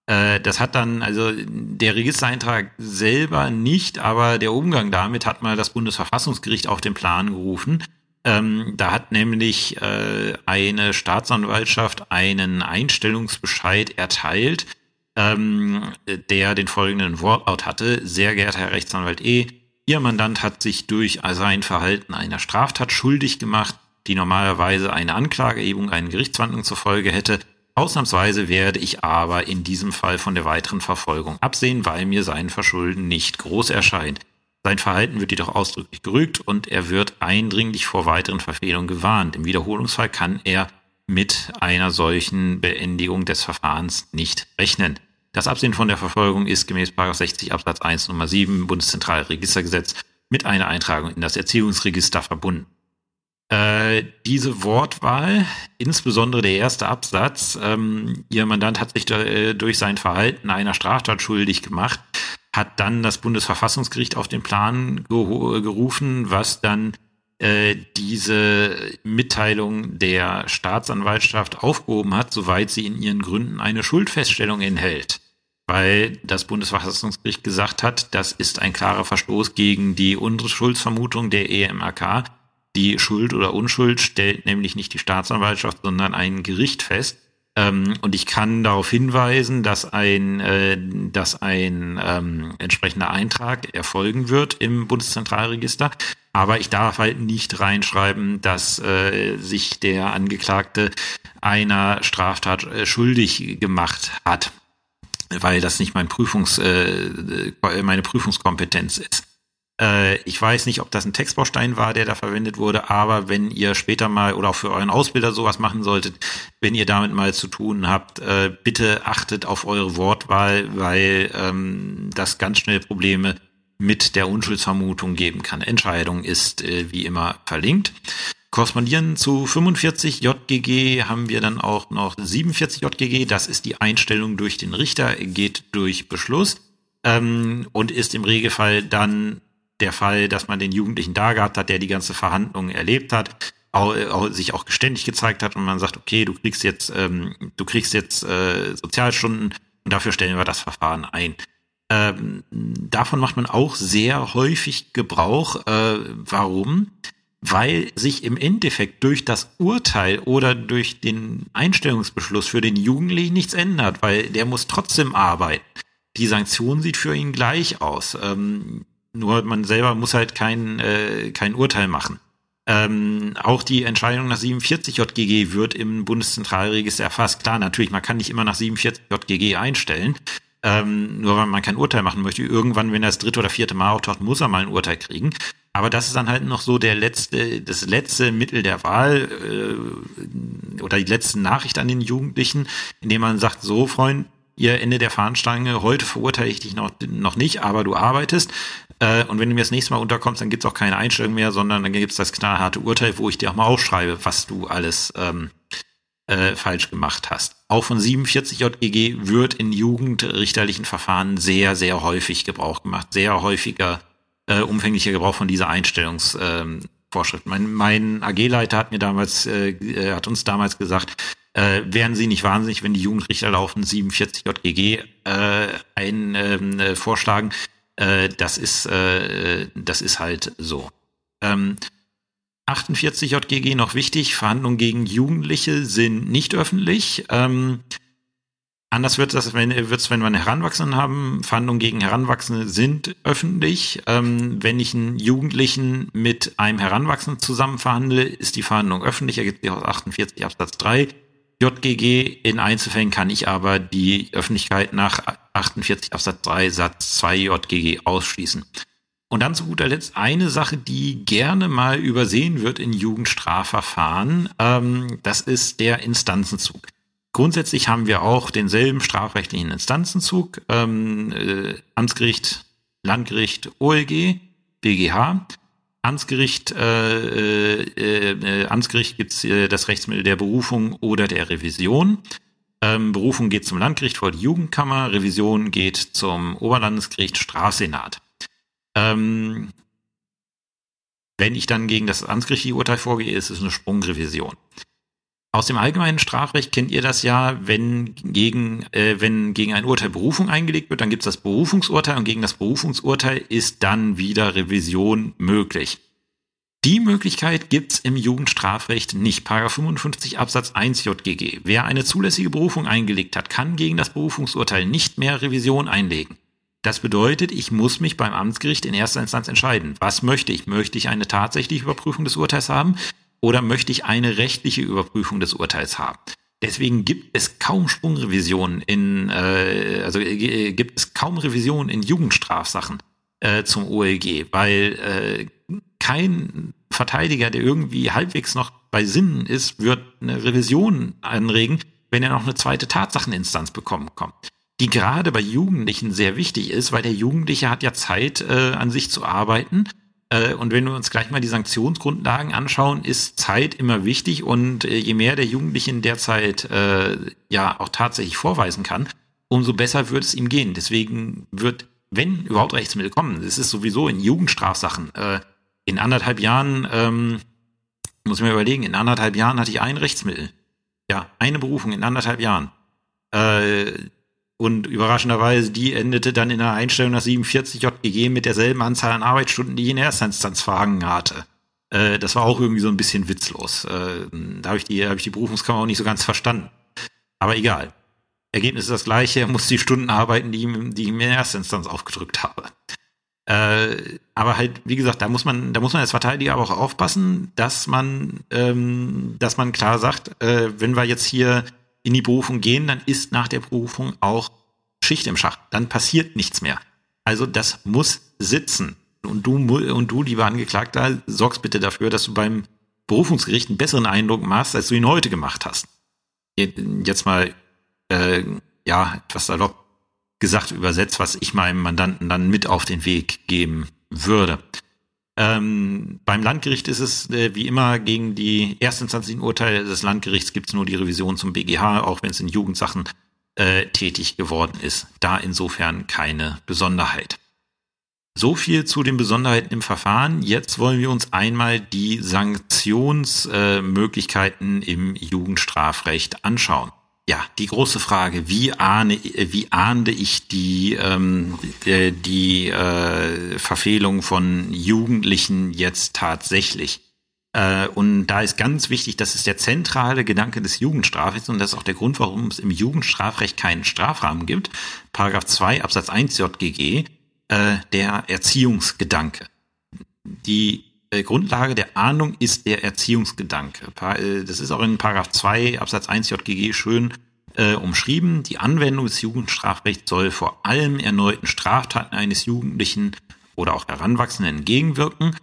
Äh, das hat dann, also der Registereintrag selber nicht, aber der Umgang damit hat mal das Bundesverfassungsgericht auf den Plan gerufen. Ähm, da hat nämlich äh, eine Staatsanwaltschaft einen Einstellungsbescheid erteilt, ähm, der den folgenden Wortlaut hatte. Sehr geehrter Herr Rechtsanwalt E., Ihr Mandant hat sich durch sein Verhalten einer Straftat schuldig gemacht, die normalerweise eine Anklageerhebung, eine Gerichtsverhandlung zur Folge hätte. Ausnahmsweise werde ich aber in diesem Fall von der weiteren Verfolgung absehen, weil mir sein Verschulden nicht groß erscheint. Sein Verhalten wird jedoch ausdrücklich gerügt und er wird eindringlich vor weiteren Verfehlungen gewarnt. Im Wiederholungsfall kann er mit einer solchen Beendigung des Verfahrens nicht rechnen. Das Absehen von der Verfolgung ist gemäß 60 Absatz 1 Nummer 7 Bundeszentralregistergesetz mit einer Eintragung in das Erziehungsregister verbunden. Äh, diese Wortwahl, insbesondere der erste Absatz, ähm, Ihr Mandant hat sich äh, durch sein Verhalten einer Straftat schuldig gemacht, hat dann das Bundesverfassungsgericht auf den Plan gerufen, was dann äh, diese Mitteilung der Staatsanwaltschaft aufgehoben hat, soweit sie in ihren Gründen eine Schuldfeststellung enthält weil das Bundesverfassungsgericht gesagt hat, das ist ein klarer Verstoß gegen die Unschuldsvermutung der EMAK. Die Schuld oder Unschuld stellt nämlich nicht die Staatsanwaltschaft, sondern ein Gericht fest. Ähm, und ich kann darauf hinweisen, dass ein, äh, dass ein ähm, entsprechender Eintrag erfolgen wird im Bundeszentralregister. Aber ich darf halt nicht reinschreiben, dass äh, sich der Angeklagte einer Straftat äh, schuldig gemacht hat weil das nicht mein Prüfungs, äh, meine Prüfungskompetenz ist. Äh, ich weiß nicht, ob das ein Textbaustein war, der da verwendet wurde, aber wenn ihr später mal oder auch für euren Ausbilder sowas machen solltet, wenn ihr damit mal zu tun habt, äh, bitte achtet auf eure Wortwahl, weil ähm, das ganz schnell Probleme mit der Unschuldsvermutung geben kann. Entscheidung ist äh, wie immer verlinkt. Korrespondieren zu 45 JGG haben wir dann auch noch 47 JGG. Das ist die Einstellung durch den Richter, geht durch Beschluss ähm, und ist im Regelfall dann der Fall, dass man den Jugendlichen da gehabt hat, der die ganze Verhandlung erlebt hat, auch, sich auch geständig gezeigt hat und man sagt, okay, du kriegst jetzt, ähm, du kriegst jetzt äh, Sozialstunden und dafür stellen wir das Verfahren ein. Ähm, davon macht man auch sehr häufig Gebrauch. Äh, warum? weil sich im Endeffekt durch das Urteil oder durch den Einstellungsbeschluss für den Jugendlichen nichts ändert, weil der muss trotzdem arbeiten. Die Sanktion sieht für ihn gleich aus. Ähm, nur man selber muss halt kein, äh, kein Urteil machen. Ähm, auch die Entscheidung nach 47 JGG wird im Bundeszentralregister erfasst. Klar, natürlich, man kann nicht immer nach 47 JGG einstellen. Ähm, nur weil man kein Urteil machen möchte. Irgendwann, wenn er das dritte oder vierte Mal auftaucht, muss er mal ein Urteil kriegen. Aber das ist dann halt noch so der letzte, das letzte Mittel der Wahl äh, oder die letzte Nachricht an den Jugendlichen, indem man sagt, so Freund, ihr Ende der Fahnenstange, heute verurteile ich dich noch, noch nicht, aber du arbeitest. Äh, und wenn du mir das nächste Mal unterkommst, dann gibt's auch keine Einstellung mehr, sondern dann gibt's das knallharte Urteil, wo ich dir auch mal aufschreibe, was du alles ähm, äh, falsch gemacht hast. Auch von 47 JGG wird in jugendrichterlichen Verfahren sehr, sehr häufig Gebrauch gemacht. Sehr häufiger äh, umfänglicher Gebrauch von dieser Einstellungsvorschrift. Ähm, mein, mein AG-Leiter hat mir damals, äh, äh, hat uns damals gesagt, äh, wären Sie nicht wahnsinnig, wenn die Jugendrichter laufen 47 JGG äh, ein, ähm, äh, vorschlagen. Äh, das ist, äh, das ist halt so. Ähm, 48 JGG noch wichtig, Verhandlungen gegen Jugendliche sind nicht öffentlich. Ähm, Anders wird es, wenn, wird's, wenn wir einen Heranwachsenden haben. Verhandlungen gegen Heranwachsende sind öffentlich. Ähm, wenn ich einen Jugendlichen mit einem Heranwachsenden zusammen verhandle, ist die Verhandlung öffentlich. Ergibt sich aus 48 Absatz 3. JGG in Einzelfällen kann ich aber die Öffentlichkeit nach 48 Absatz 3 Satz 2 JGG ausschließen. Und dann zu guter Letzt eine Sache, die gerne mal übersehen wird in Jugendstrafverfahren. Ähm, das ist der Instanzenzug. Grundsätzlich haben wir auch denselben strafrechtlichen Instanzenzug, ähm, äh, Amtsgericht, Landgericht, OLG, BGH. Amtsgericht, äh, äh, äh, Amtsgericht gibt es äh, das Rechtsmittel der Berufung oder der Revision. Ähm, Berufung geht zum Landgericht vor die Jugendkammer, Revision geht zum Oberlandesgericht Strafsenat. Ähm, Wenn ich dann gegen das amtsgerichtliche Urteil vorgehe, ist es eine Sprungrevision. Aus dem allgemeinen Strafrecht kennt ihr das ja, wenn gegen, äh, wenn gegen ein Urteil Berufung eingelegt wird, dann gibt es das Berufungsurteil und gegen das Berufungsurteil ist dann wieder Revision möglich. Die Möglichkeit gibt's im Jugendstrafrecht nicht. Paragraph 55 Absatz 1 JGG. Wer eine zulässige Berufung eingelegt hat, kann gegen das Berufungsurteil nicht mehr Revision einlegen. Das bedeutet, ich muss mich beim Amtsgericht in erster Instanz entscheiden. Was möchte ich? Möchte ich eine tatsächliche Überprüfung des Urteils haben oder möchte ich eine rechtliche Überprüfung des Urteils haben? Deswegen gibt es kaum Sprungrevisionen in, äh, also äh, gibt es kaum Revisionen in Jugendstrafsachen äh, zum OLG, weil äh, kein Verteidiger, der irgendwie halbwegs noch bei Sinnen ist, wird eine Revision anregen, wenn er noch eine zweite Tatsacheninstanz bekommen kommt. Die gerade bei Jugendlichen sehr wichtig ist, weil der Jugendliche hat ja Zeit, äh, an sich zu arbeiten. Äh, und wenn wir uns gleich mal die Sanktionsgrundlagen anschauen, ist Zeit immer wichtig. Und äh, je mehr der Jugendliche in der Zeit äh, ja auch tatsächlich vorweisen kann, umso besser wird es ihm gehen. Deswegen wird, wenn überhaupt Rechtsmittel kommen, das ist sowieso in Jugendstrafsachen, äh, in anderthalb Jahren, ähm, muss ich mir überlegen, in anderthalb Jahren hatte ich ein Rechtsmittel. Ja, eine Berufung in anderthalb Jahren. Äh, und überraschenderweise, die endete dann in einer Einstellung nach 47 JGG mit derselben Anzahl an Arbeitsstunden, die ich in erster Instanz verhangen hatte. Äh, das war auch irgendwie so ein bisschen witzlos. Äh, da habe ich, die, hab ich die Berufungskammer auch nicht so ganz verstanden. Aber egal. Ergebnis ist das gleiche, er muss die Stunden arbeiten, die, die ich mir in erster Instanz aufgedrückt habe. Äh, aber halt, wie gesagt, da muss man, da muss man als Verteidiger aber auch aufpassen, dass man, ähm, dass man klar sagt, äh, wenn wir jetzt hier in die Berufung gehen, dann ist nach der Berufung auch Schicht im Schacht. Dann passiert nichts mehr. Also das muss sitzen. Und du, und du, lieber Angeklagter, sorgst bitte dafür, dass du beim Berufungsgericht einen besseren Eindruck machst, als du ihn heute gemacht hast. Jetzt mal, äh, ja, etwas salopp gesagt übersetzt, was ich meinem Mandanten dann mit auf den Weg geben würde. Ähm, beim Landgericht ist es äh, wie immer gegen die erstinstanzlichen Urteile des Landgerichts gibt es nur die Revision zum BGH, auch wenn es in Jugendsachen äh, tätig geworden ist. Da insofern keine Besonderheit. So viel zu den Besonderheiten im Verfahren. Jetzt wollen wir uns einmal die Sanktionsmöglichkeiten äh, im Jugendstrafrecht anschauen. Ja, die große Frage, wie ahne, wie ahnde ich die, ähm, die, die äh, Verfehlung von Jugendlichen jetzt tatsächlich? Äh, und da ist ganz wichtig, das ist der zentrale Gedanke des Jugendstrafrechts und das ist auch der Grund, warum es im Jugendstrafrecht keinen Strafrahmen gibt. Paragraph 2 Absatz 1 JGG, äh, der Erziehungsgedanke. Die äh, Grundlage der Ahnung ist der Erziehungsgedanke. Äh, das ist auch in Paragraph 2 Absatz 1 JGG schön äh, umschrieben. Die Anwendung des Jugendstrafrechts soll vor allem erneuten Straftaten eines Jugendlichen oder auch Heranwachsenden entgegenwirken.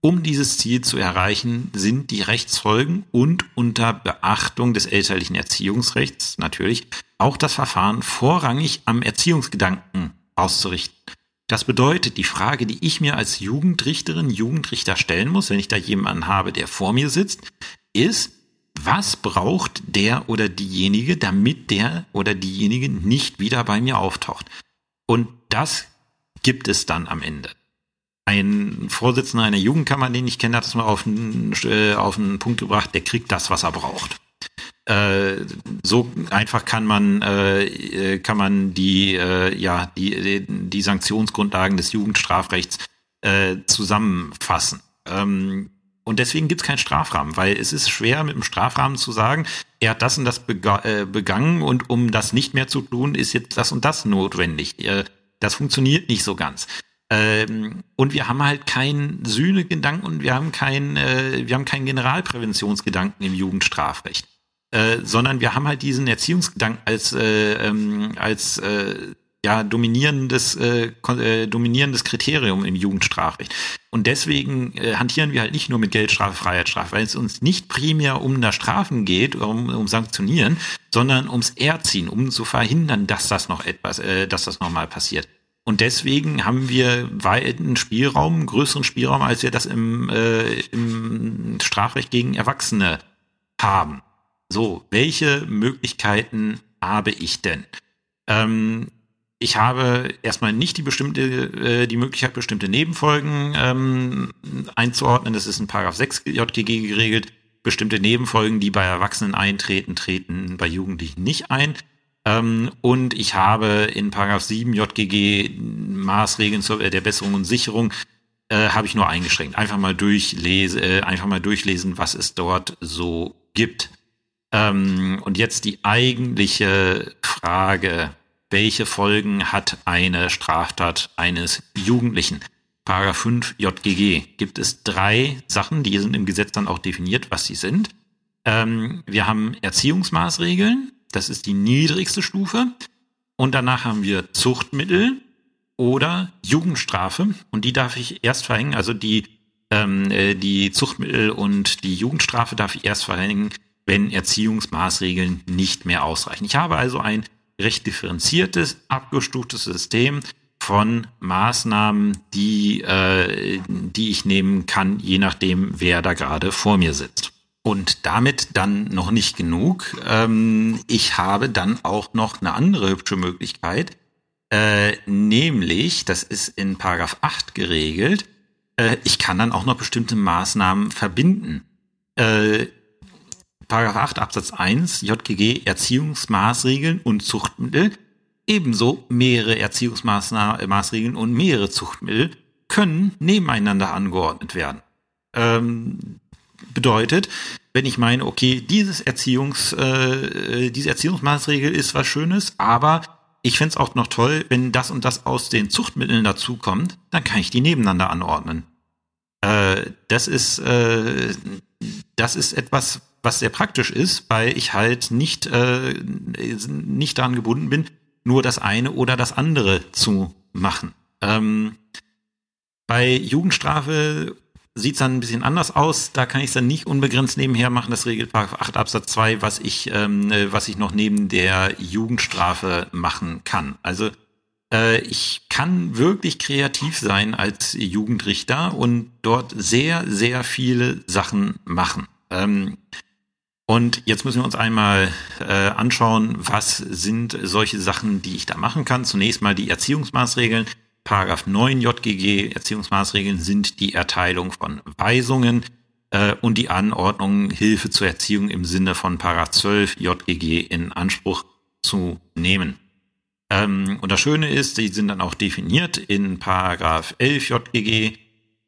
Um dieses Ziel zu erreichen, sind die Rechtsfolgen und unter Beachtung des elterlichen Erziehungsrechts natürlich auch das Verfahren vorrangig am Erziehungsgedanken auszurichten. Das bedeutet, die Frage, die ich mir als Jugendrichterin, Jugendrichter stellen muss, wenn ich da jemanden habe, der vor mir sitzt, ist, was braucht der oder diejenige, damit der oder diejenige nicht wieder bei mir auftaucht? Und das gibt es dann am Ende. Ein Vorsitzender einer Jugendkammer, den ich kenne, hat es mal auf einen, äh, auf einen Punkt gebracht, der kriegt das, was er braucht. Äh, so einfach kann man äh, äh, kann man die ja die die Sanktionsgrundlagen des Jugendstrafrechts zusammenfassen. Ähm, und deswegen gibt es keinen Strafrahmen, weil es ist schwer mit dem Strafrahmen zu sagen, er hat das und das begangen und um das nicht mehr zu tun, ist jetzt das und das notwendig. Das funktioniert nicht so ganz. Ähm, und wir haben halt keinen Sühnegedanken und wir haben keinen, wir haben keinen Generalpräventionsgedanken im Jugendstrafrecht. Äh, sondern wir haben halt diesen Erziehungsgedanken als, äh, ähm, als äh, ja, dominierendes, äh, äh, dominierendes Kriterium im Jugendstrafrecht. Und deswegen äh, hantieren wir halt nicht nur mit Geldstrafe, Freiheitsstrafe, weil es uns nicht primär um das Strafen geht, um, um Sanktionieren, sondern ums Erziehen, um zu verhindern, dass das noch etwas, äh, dass das nochmal passiert. Und deswegen haben wir weiten Spielraum, größeren Spielraum, als wir das im, äh, im Strafrecht gegen Erwachsene haben. So, welche Möglichkeiten habe ich denn? Ähm, ich habe erstmal nicht die bestimmte, äh, die Möglichkeit, bestimmte Nebenfolgen ähm, einzuordnen. Das ist in Paragraph 6 JGG geregelt. Bestimmte Nebenfolgen, die bei Erwachsenen eintreten, treten bei Jugendlichen nicht ein. Ähm, und ich habe in Paragraph 7 JGG Maßregeln zur äh, der Besserung und Sicherung äh, habe ich nur eingeschränkt. Einfach mal durchlese, äh, einfach mal durchlesen, was es dort so gibt. Ähm, und jetzt die eigentliche Frage, welche Folgen hat eine Straftat eines Jugendlichen? Paragraph 5 JGG gibt es drei Sachen, die sind im Gesetz dann auch definiert, was sie sind. Ähm, wir haben Erziehungsmaßregeln, das ist die niedrigste Stufe. Und danach haben wir Zuchtmittel oder Jugendstrafe. Und die darf ich erst verhängen, also die, ähm, äh, die Zuchtmittel und die Jugendstrafe darf ich erst verhängen, wenn Erziehungsmaßregeln nicht mehr ausreichen. Ich habe also ein recht differenziertes, abgestuftes System von Maßnahmen, die, äh, die ich nehmen kann, je nachdem, wer da gerade vor mir sitzt. Und damit dann noch nicht genug. Ähm, ich habe dann auch noch eine andere hübsche Möglichkeit, äh, nämlich, das ist in Paragraph 8 geregelt, äh, ich kann dann auch noch bestimmte Maßnahmen verbinden. Äh, Paragraph 8 Absatz 1 JGG Erziehungsmaßregeln und Zuchtmittel ebenso mehrere Erziehungsmaßregeln und mehrere Zuchtmittel können nebeneinander angeordnet werden. Ähm, bedeutet, wenn ich meine, okay, dieses Erziehungs, äh, diese Erziehungsmaßregel ist was Schönes, aber ich fände es auch noch toll, wenn das und das aus den Zuchtmitteln dazukommt, dann kann ich die nebeneinander anordnen. Äh, das ist äh, das ist etwas, was sehr praktisch ist, weil ich halt nicht, äh, nicht daran gebunden bin, nur das eine oder das andere zu machen. Ähm, bei Jugendstrafe sieht es dann ein bisschen anders aus. Da kann ich es dann nicht unbegrenzt nebenher machen. Das regelt 8 Absatz 2, was ich, ähm, äh, was ich noch neben der Jugendstrafe machen kann. Also ich kann wirklich kreativ sein als Jugendrichter und dort sehr, sehr viele Sachen machen. Ähm, und jetzt müssen wir uns einmal äh, anschauen, was sind solche Sachen, die ich da machen kann. Zunächst mal die Erziehungsmaßregeln. Paragraph 9 JGG Erziehungsmaßregeln sind die Erteilung von Weisungen äh, und die Anordnung Hilfe zur Erziehung im Sinne von Paragraph 12 JGG in Anspruch zu nehmen. Ähm, und das Schöne ist, die sind dann auch definiert in Paragraph 11 JGG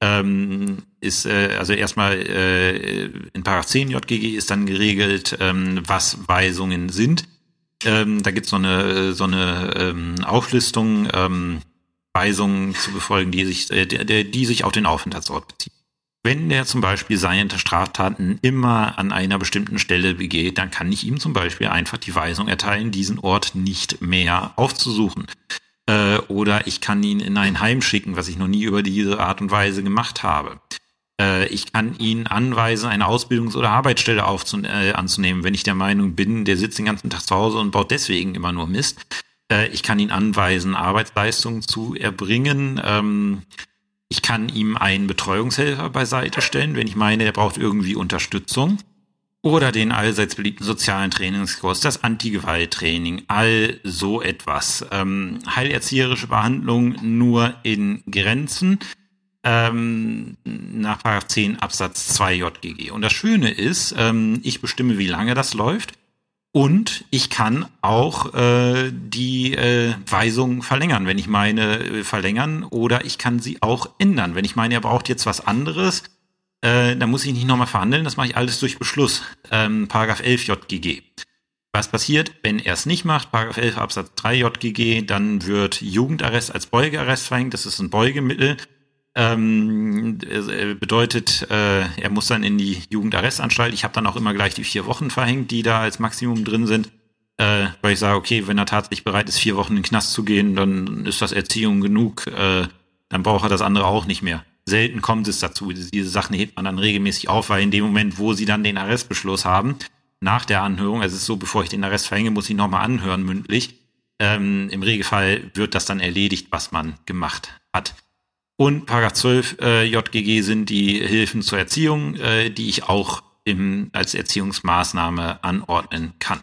ähm, ist äh, also erstmal äh, in Paragraph 10 JGG ist dann geregelt, ähm, was Weisungen sind. Ähm, da gibt es so eine so eine ähm, Auflistung ähm, Weisungen zu befolgen, die sich äh, der, die sich auf den Aufenthaltsort beziehen. Wenn der zum Beispiel seine Straftaten immer an einer bestimmten Stelle begeht, dann kann ich ihm zum Beispiel einfach die Weisung erteilen, diesen Ort nicht mehr aufzusuchen. Äh, oder ich kann ihn in ein Heim schicken, was ich noch nie über diese Art und Weise gemacht habe. Äh, ich kann ihn anweisen, eine Ausbildungs- oder Arbeitsstelle äh, anzunehmen, wenn ich der Meinung bin, der sitzt den ganzen Tag zu Hause und baut deswegen immer nur Mist. Äh, ich kann ihn anweisen, Arbeitsleistungen zu erbringen. Ähm, ich kann ihm einen Betreuungshelfer beiseite stellen, wenn ich meine, er braucht irgendwie Unterstützung. Oder den allseits beliebten sozialen Trainingskurs, das Anti-Gewalt-Training, all so etwas. Ähm, heilerzieherische Behandlung nur in Grenzen ähm, nach 10 Absatz 2 JGG. Und das Schöne ist, ähm, ich bestimme, wie lange das läuft. Und ich kann auch äh, die äh, Weisung verlängern, wenn ich meine äh, verlängern, oder ich kann sie auch ändern. Wenn ich meine, er braucht jetzt was anderes, äh, dann muss ich nicht nochmal verhandeln, das mache ich alles durch Beschluss. Ähm, Paragraph 11 JGG. Was passiert, wenn er es nicht macht? Paragraph 11 Absatz 3 JGG, dann wird Jugendarrest als Beugearrest verhängt. Das ist ein Beugemittel. Ähm, äh, bedeutet, äh, er muss dann in die Jugendarrestanstalt. Ich habe dann auch immer gleich die vier Wochen verhängt, die da als Maximum drin sind. Äh, weil ich sage, okay, wenn er tatsächlich bereit ist, vier Wochen in den Knast zu gehen, dann ist das Erziehung genug. Äh, dann braucht er das andere auch nicht mehr selten kommt es dazu. Diese Sachen hebt man dann regelmäßig auf, weil in dem Moment, wo sie dann den Arrestbeschluss haben, nach der Anhörung, also es ist so, bevor ich den Arrest verhänge, muss ich nochmal anhören mündlich. Ähm, Im Regelfall wird das dann erledigt, was man gemacht hat. Und Paragraph 12 äh, JGG sind die Hilfen zur Erziehung, äh, die ich auch im, als Erziehungsmaßnahme anordnen kann.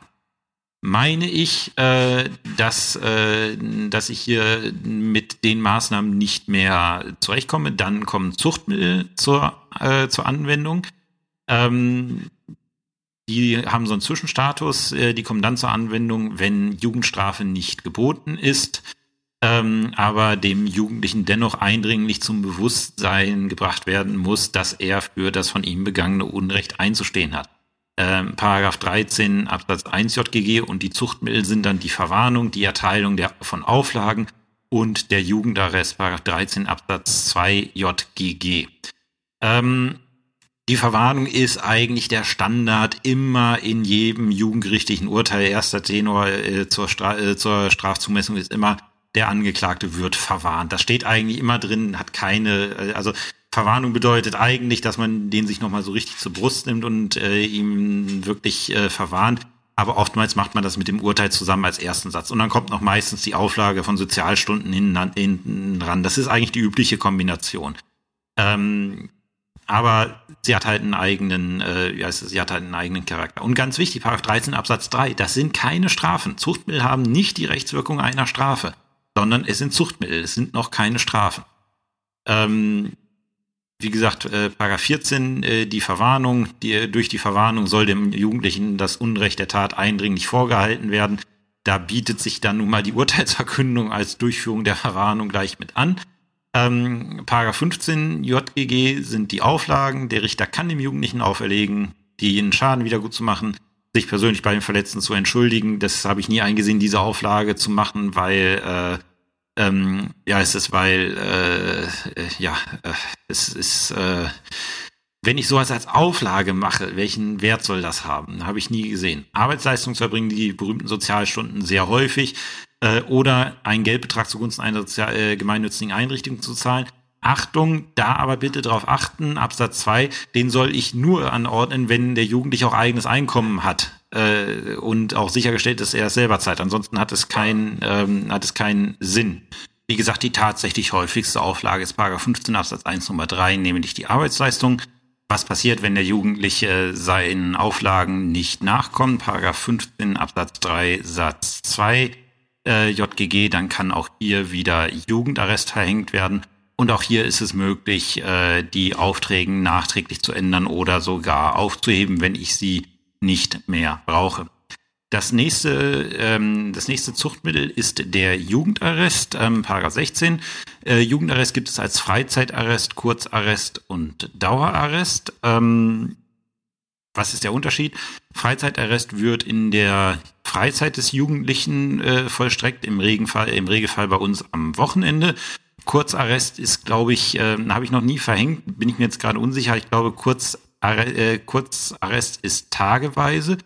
meine ich, äh, dass, äh, dass ich hier mit den Maßnahmen nicht mehr zurechtkomme. Dann kommen Zuchtmittel zur, äh, zur Anwendung. Ähm, die haben so einen Zwischenstatus, äh, die kommen dann zur Anwendung, wenn Jugendstrafe nicht geboten ist, ähm, aber dem Jugendlichen dennoch eindringlich zum Bewusstsein gebracht werden muss, dass er für das von ihm begangene Unrecht einzustehen hat ähm, Paragraph 13 Absatz 1 JGG und die Zuchtmittel sind dann die Verwarnung, die Erteilung der, von Auflagen und der Jugendarrest, Paragraph 13 Absatz 2 JGG. Ähm, die Verwarnung ist eigentlich der Standard immer in jedem jugendgerichtlichen Urteil. Erster Tenor äh, zur, Stra äh, zur Strafzumessung ist immer, der Angeklagte wird verwarnt. Das steht eigentlich immer drin, hat keine, äh, also Verwarnung bedeutet eigentlich, dass man den sich nochmal so richtig zur Brust nimmt und äh, ihm wirklich äh, verwarnt. Aber oftmals macht man das mit dem Urteil zusammen als ersten Satz. Und dann kommt noch meistens die Auflage von Sozialstunden hinten, ran. Das ist eigentlich die übliche Kombination. Ähm, aber sie hat halt einen eigenen, äh, ja, sie hat halt einen eigenen Charakter. Und ganz wichtig, Paragraph 13 Absatz 3, das sind keine Strafen. Zuchtmittel haben nicht die Rechtswirkung einer Strafe, sondern es sind Zuchtmittel, es sind noch keine Strafen. Ähm, wie gesagt, äh, Paragraph 14, äh, die Verwarnung, die, durch die Verwarnung soll dem Jugendlichen das Unrecht der Tat eindringlich vorgehalten werden. Da bietet sich dann nun mal die Urteilsverkündung als Durchführung der Verwarnung gleich mit an. Ähm, Paragraph 15 JGG sind die Auflagen. Der Richter kann dem Jugendlichen auferlegen, den Schaden wieder gut zu machen, sich persönlich bei den Verletzten zu entschuldigen. Das habe ich nie eingesehen, diese Auflage zu machen, weil äh, ähm, ja, es ist, weil, äh, äh, ja, äh, es ist, äh, wenn ich sowas als Auflage mache, welchen Wert soll das haben? Habe ich nie gesehen. Arbeitsleistung zu erbringen, die berühmten Sozialstunden sehr häufig, äh, oder einen Geldbetrag zugunsten einer sozial, äh, gemeinnützigen Einrichtung zu zahlen. Achtung, da aber bitte darauf achten, Absatz 2, den soll ich nur anordnen, wenn der Jugendliche auch eigenes Einkommen hat äh, und auch sichergestellt, dass er es selber zahlt. Ansonsten hat es keinen ähm, hat es keinen Sinn. Wie gesagt, die tatsächlich häufigste Auflage ist Paragraph 15 Absatz 1 Nummer 3, nämlich die Arbeitsleistung. Was passiert, wenn der Jugendliche seinen Auflagen nicht nachkommt? Paragraph 15 Absatz 3 Satz 2 äh, JGG, dann kann auch hier wieder Jugendarrest verhängt werden. Und auch hier ist es möglich, äh, die Aufträge nachträglich zu ändern oder sogar aufzuheben, wenn ich sie nicht mehr brauche. Das nächste, ähm, das nächste Zuchtmittel ist der Jugendarrest, ähm, Paragraph 16. Äh, Jugendarrest gibt es als Freizeitarrest, Kurzarrest und Dauerarrest. Ähm, was ist der Unterschied? Freizeitarrest wird in der Freizeit des Jugendlichen äh, vollstreckt, im Regenfall, im Regelfall bei uns am Wochenende. Kurzarrest ist, glaube ich, äh, habe ich noch nie verhängt, bin ich mir jetzt gerade unsicher. Ich glaube, Kurz, äh, Kurzarrest ist tageweise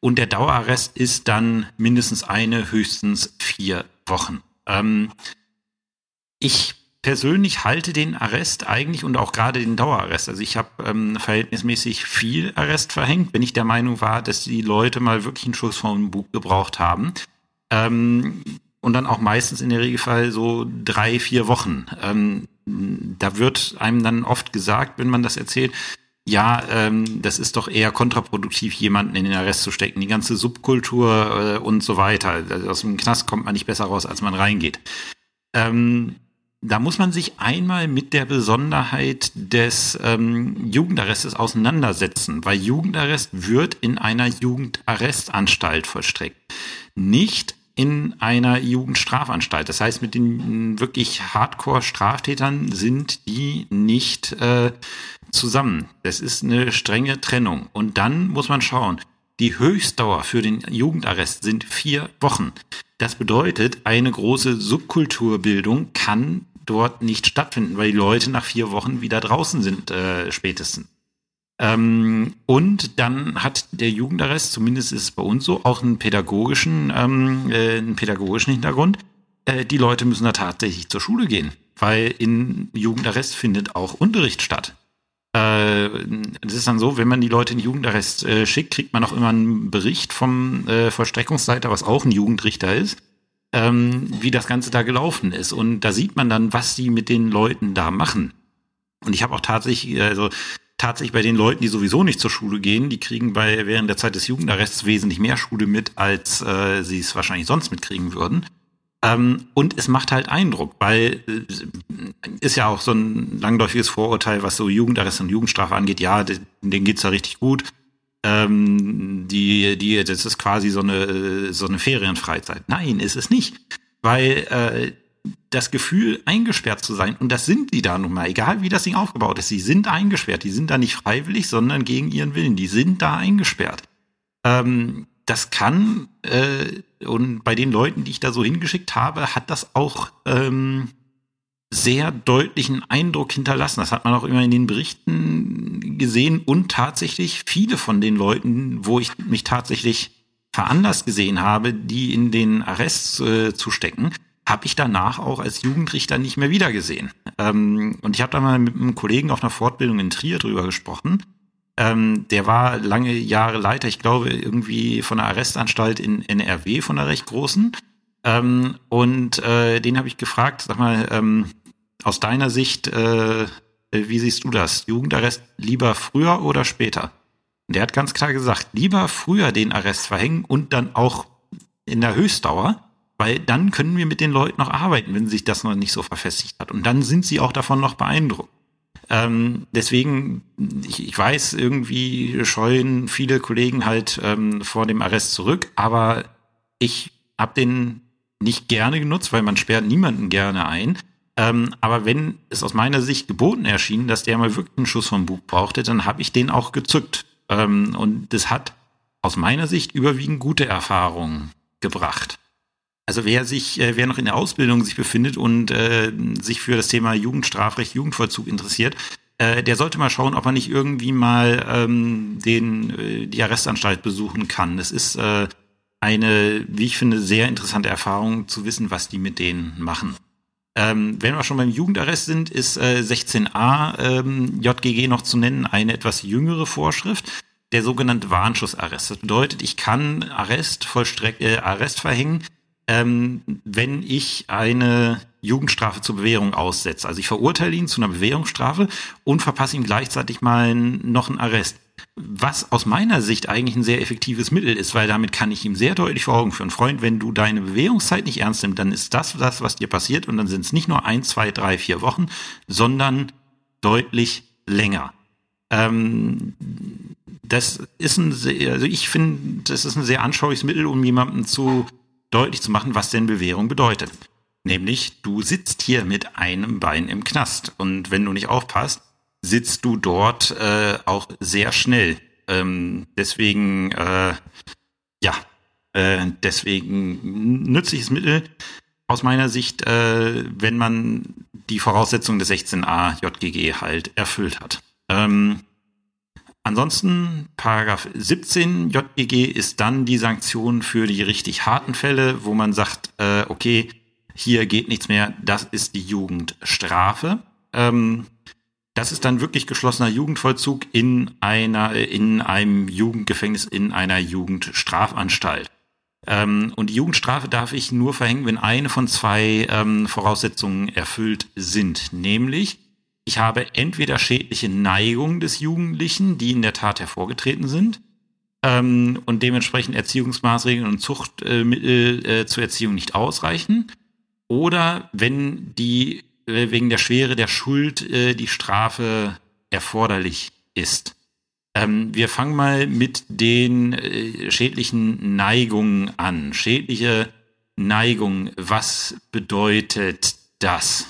und der Dauerarrest ist dann mindestens eine, höchstens vier Wochen. Ähm, ich persönlich halte den Arrest eigentlich und auch gerade den Dauerarrest. Also ich habe ähm, verhältnismäßig viel Arrest verhängt, wenn ich der Meinung war, dass die Leute mal wirklich einen Schuss vom Bug gebraucht haben. Ähm, und dann auch meistens in der Regelfall so drei, vier Wochen. Ähm, da wird einem dann oft gesagt, wenn man das erzählt, ja, ähm, das ist doch eher kontraproduktiv, jemanden in den Arrest zu stecken. Die ganze Subkultur äh, und so weiter. Also aus dem Knast kommt man nicht besser raus, als man reingeht. Ähm, da muss man sich einmal mit der Besonderheit des ähm, Jugendarrestes auseinandersetzen, weil Jugendarrest wird in einer Jugendarrestanstalt vollstreckt. Nicht in einer Jugendstrafanstalt. Das heißt, mit den wirklich Hardcore-Straftätern sind die nicht äh, zusammen. Das ist eine strenge Trennung. Und dann muss man schauen, die Höchstdauer für den Jugendarrest sind vier Wochen. Das bedeutet, eine große Subkulturbildung kann dort nicht stattfinden, weil die Leute nach vier Wochen wieder draußen sind, äh, spätestens. Ähm, und dann hat der Jugendarrest, zumindest ist es bei uns so, auch einen pädagogischen, ähm, äh, einen pädagogischen Hintergrund. Äh, die Leute müssen da tatsächlich zur Schule gehen, weil in Jugendarrest findet auch Unterricht statt. Äh, es ist dann so, wenn man die Leute in Jugendarrest äh, schickt, kriegt man auch immer einen Bericht vom äh, Vollstreckungsleiter, was auch ein Jugendrichter ist, ähm, wie das Ganze da gelaufen ist. Und da sieht man dann, was die mit den Leuten da machen. Und ich habe auch tatsächlich, also tatsächlich bei den Leuten, die sowieso nicht zur Schule gehen, die kriegen bei während der Zeit des Jugendarrests wesentlich mehr Schule mit, als äh, sie es wahrscheinlich sonst mitkriegen würden. Ähm, und es macht halt Eindruck, weil äh, ist ja auch so ein langläufiges Vorurteil, was so Jugendarrest und Jugendstrafe angeht. Ja, denen geht's ja richtig gut. Ähm, die, die, das ist quasi so eine, so eine Ferienfreizeit. Nein, ist es nicht. Weil äh, das Gefühl, eingesperrt zu sein, und das sind die da nun mal, egal wie das Ding aufgebaut ist, sie sind eingesperrt, die sind da nicht freiwillig, sondern gegen ihren Willen, die sind da eingesperrt. Ähm, das kann, äh, und bei den Leuten, die ich da so hingeschickt habe, hat das auch ähm, sehr deutlichen Eindruck hinterlassen. Das hat man auch immer in den Berichten gesehen. Und tatsächlich viele von den Leuten, wo ich mich tatsächlich veranlasst gesehen habe, die in den Arrest äh, zu stecken, habe ich danach auch als Jugendrichter nicht mehr wiedergesehen. Ähm, und ich habe da mal mit einem Kollegen auf einer Fortbildung in Trier drüber gesprochen. Ähm, der war lange Jahre Leiter, ich glaube, irgendwie von der Arrestanstalt in NRW, von der recht großen. Ähm, und äh, den habe ich gefragt, sag mal, ähm, aus deiner Sicht, äh, wie siehst du das? Jugendarrest lieber früher oder später? Und der hat ganz klar gesagt, lieber früher den Arrest verhängen und dann auch in der Höchstdauer, weil dann können wir mit den Leuten noch arbeiten, wenn sich das noch nicht so verfestigt hat. Und dann sind sie auch davon noch beeindruckt. Ähm, deswegen, ich, ich, weiß, irgendwie scheuen viele Kollegen halt ähm, vor dem Arrest zurück, aber ich habe den nicht gerne genutzt, weil man sperrt niemanden gerne ein. Ähm, aber wenn es aus meiner Sicht geboten erschien, dass der mal wirklich einen Schuss vom Bug brauchte, dann habe ich den auch gezückt. Ähm, und das hat aus meiner Sicht überwiegend gute Erfahrungen gebracht. Also wer sich, äh, wer noch in der Ausbildung sich befindet und äh, sich für das Thema Jugendstrafrecht, Jugendvollzug interessiert, äh, der sollte mal schauen, ob er nicht irgendwie mal ähm, den äh, die Arrestanstalt besuchen kann. Das ist äh, eine, wie ich finde, sehr interessante Erfahrung zu wissen, was die mit denen machen. Ähm, wenn wir schon beim Jugendarrest sind, ist äh, 16a ähm, JGG noch zu nennen, eine etwas jüngere Vorschrift, der sogenannte Warnschussarrest. Das bedeutet, ich kann Arrest, vollstreck, äh, Arrest verhängen, ähm, wenn ich eine Jugendstrafe zur Bewährung aussetze. Also ich verurteile ihn zu einer Bewährungsstrafe und verpasse ihm gleichzeitig mal noch einen Arrest. Was aus meiner Sicht eigentlich ein sehr effektives Mittel ist, weil damit kann ich ihm sehr deutlich vor Augen führen. Freund, wenn du deine Bewährungszeit nicht ernst nimmst, dann ist das das, was dir passiert und dann sind es nicht nur ein, zwei, drei, vier Wochen, sondern deutlich länger. Ähm, das ist ein sehr, also ich finde, das ist ein sehr anschauliches Mittel, um jemandem zu deutlich zu machen, was denn Bewährung bedeutet. Nämlich, du sitzt hier mit einem Bein im Knast und wenn du nicht aufpasst, sitzt du dort äh, auch sehr schnell. Ähm, deswegen, äh, ja, äh, deswegen nützliches Mittel aus meiner Sicht, äh, wenn man die Voraussetzungen des 16a JGG halt erfüllt hat. Ähm, Ansonsten, Paragraph 17 JGG ist dann die Sanktion für die richtig harten Fälle, wo man sagt, äh, okay, hier geht nichts mehr, das ist die Jugendstrafe. Ähm, das ist dann wirklich geschlossener Jugendvollzug in einer, in einem Jugendgefängnis, in einer Jugendstrafanstalt. Ähm, und die Jugendstrafe darf ich nur verhängen, wenn eine von zwei ähm, Voraussetzungen erfüllt sind, nämlich ich habe entweder schädliche Neigungen des Jugendlichen, die in der Tat hervorgetreten sind, ähm, und dementsprechend Erziehungsmaßregeln und Zuchtmittel äh, äh, zur Erziehung nicht ausreichen, oder wenn die äh, wegen der Schwere der Schuld äh, die Strafe erforderlich ist. Ähm, wir fangen mal mit den äh, schädlichen Neigungen an. Schädliche Neigung, was bedeutet das?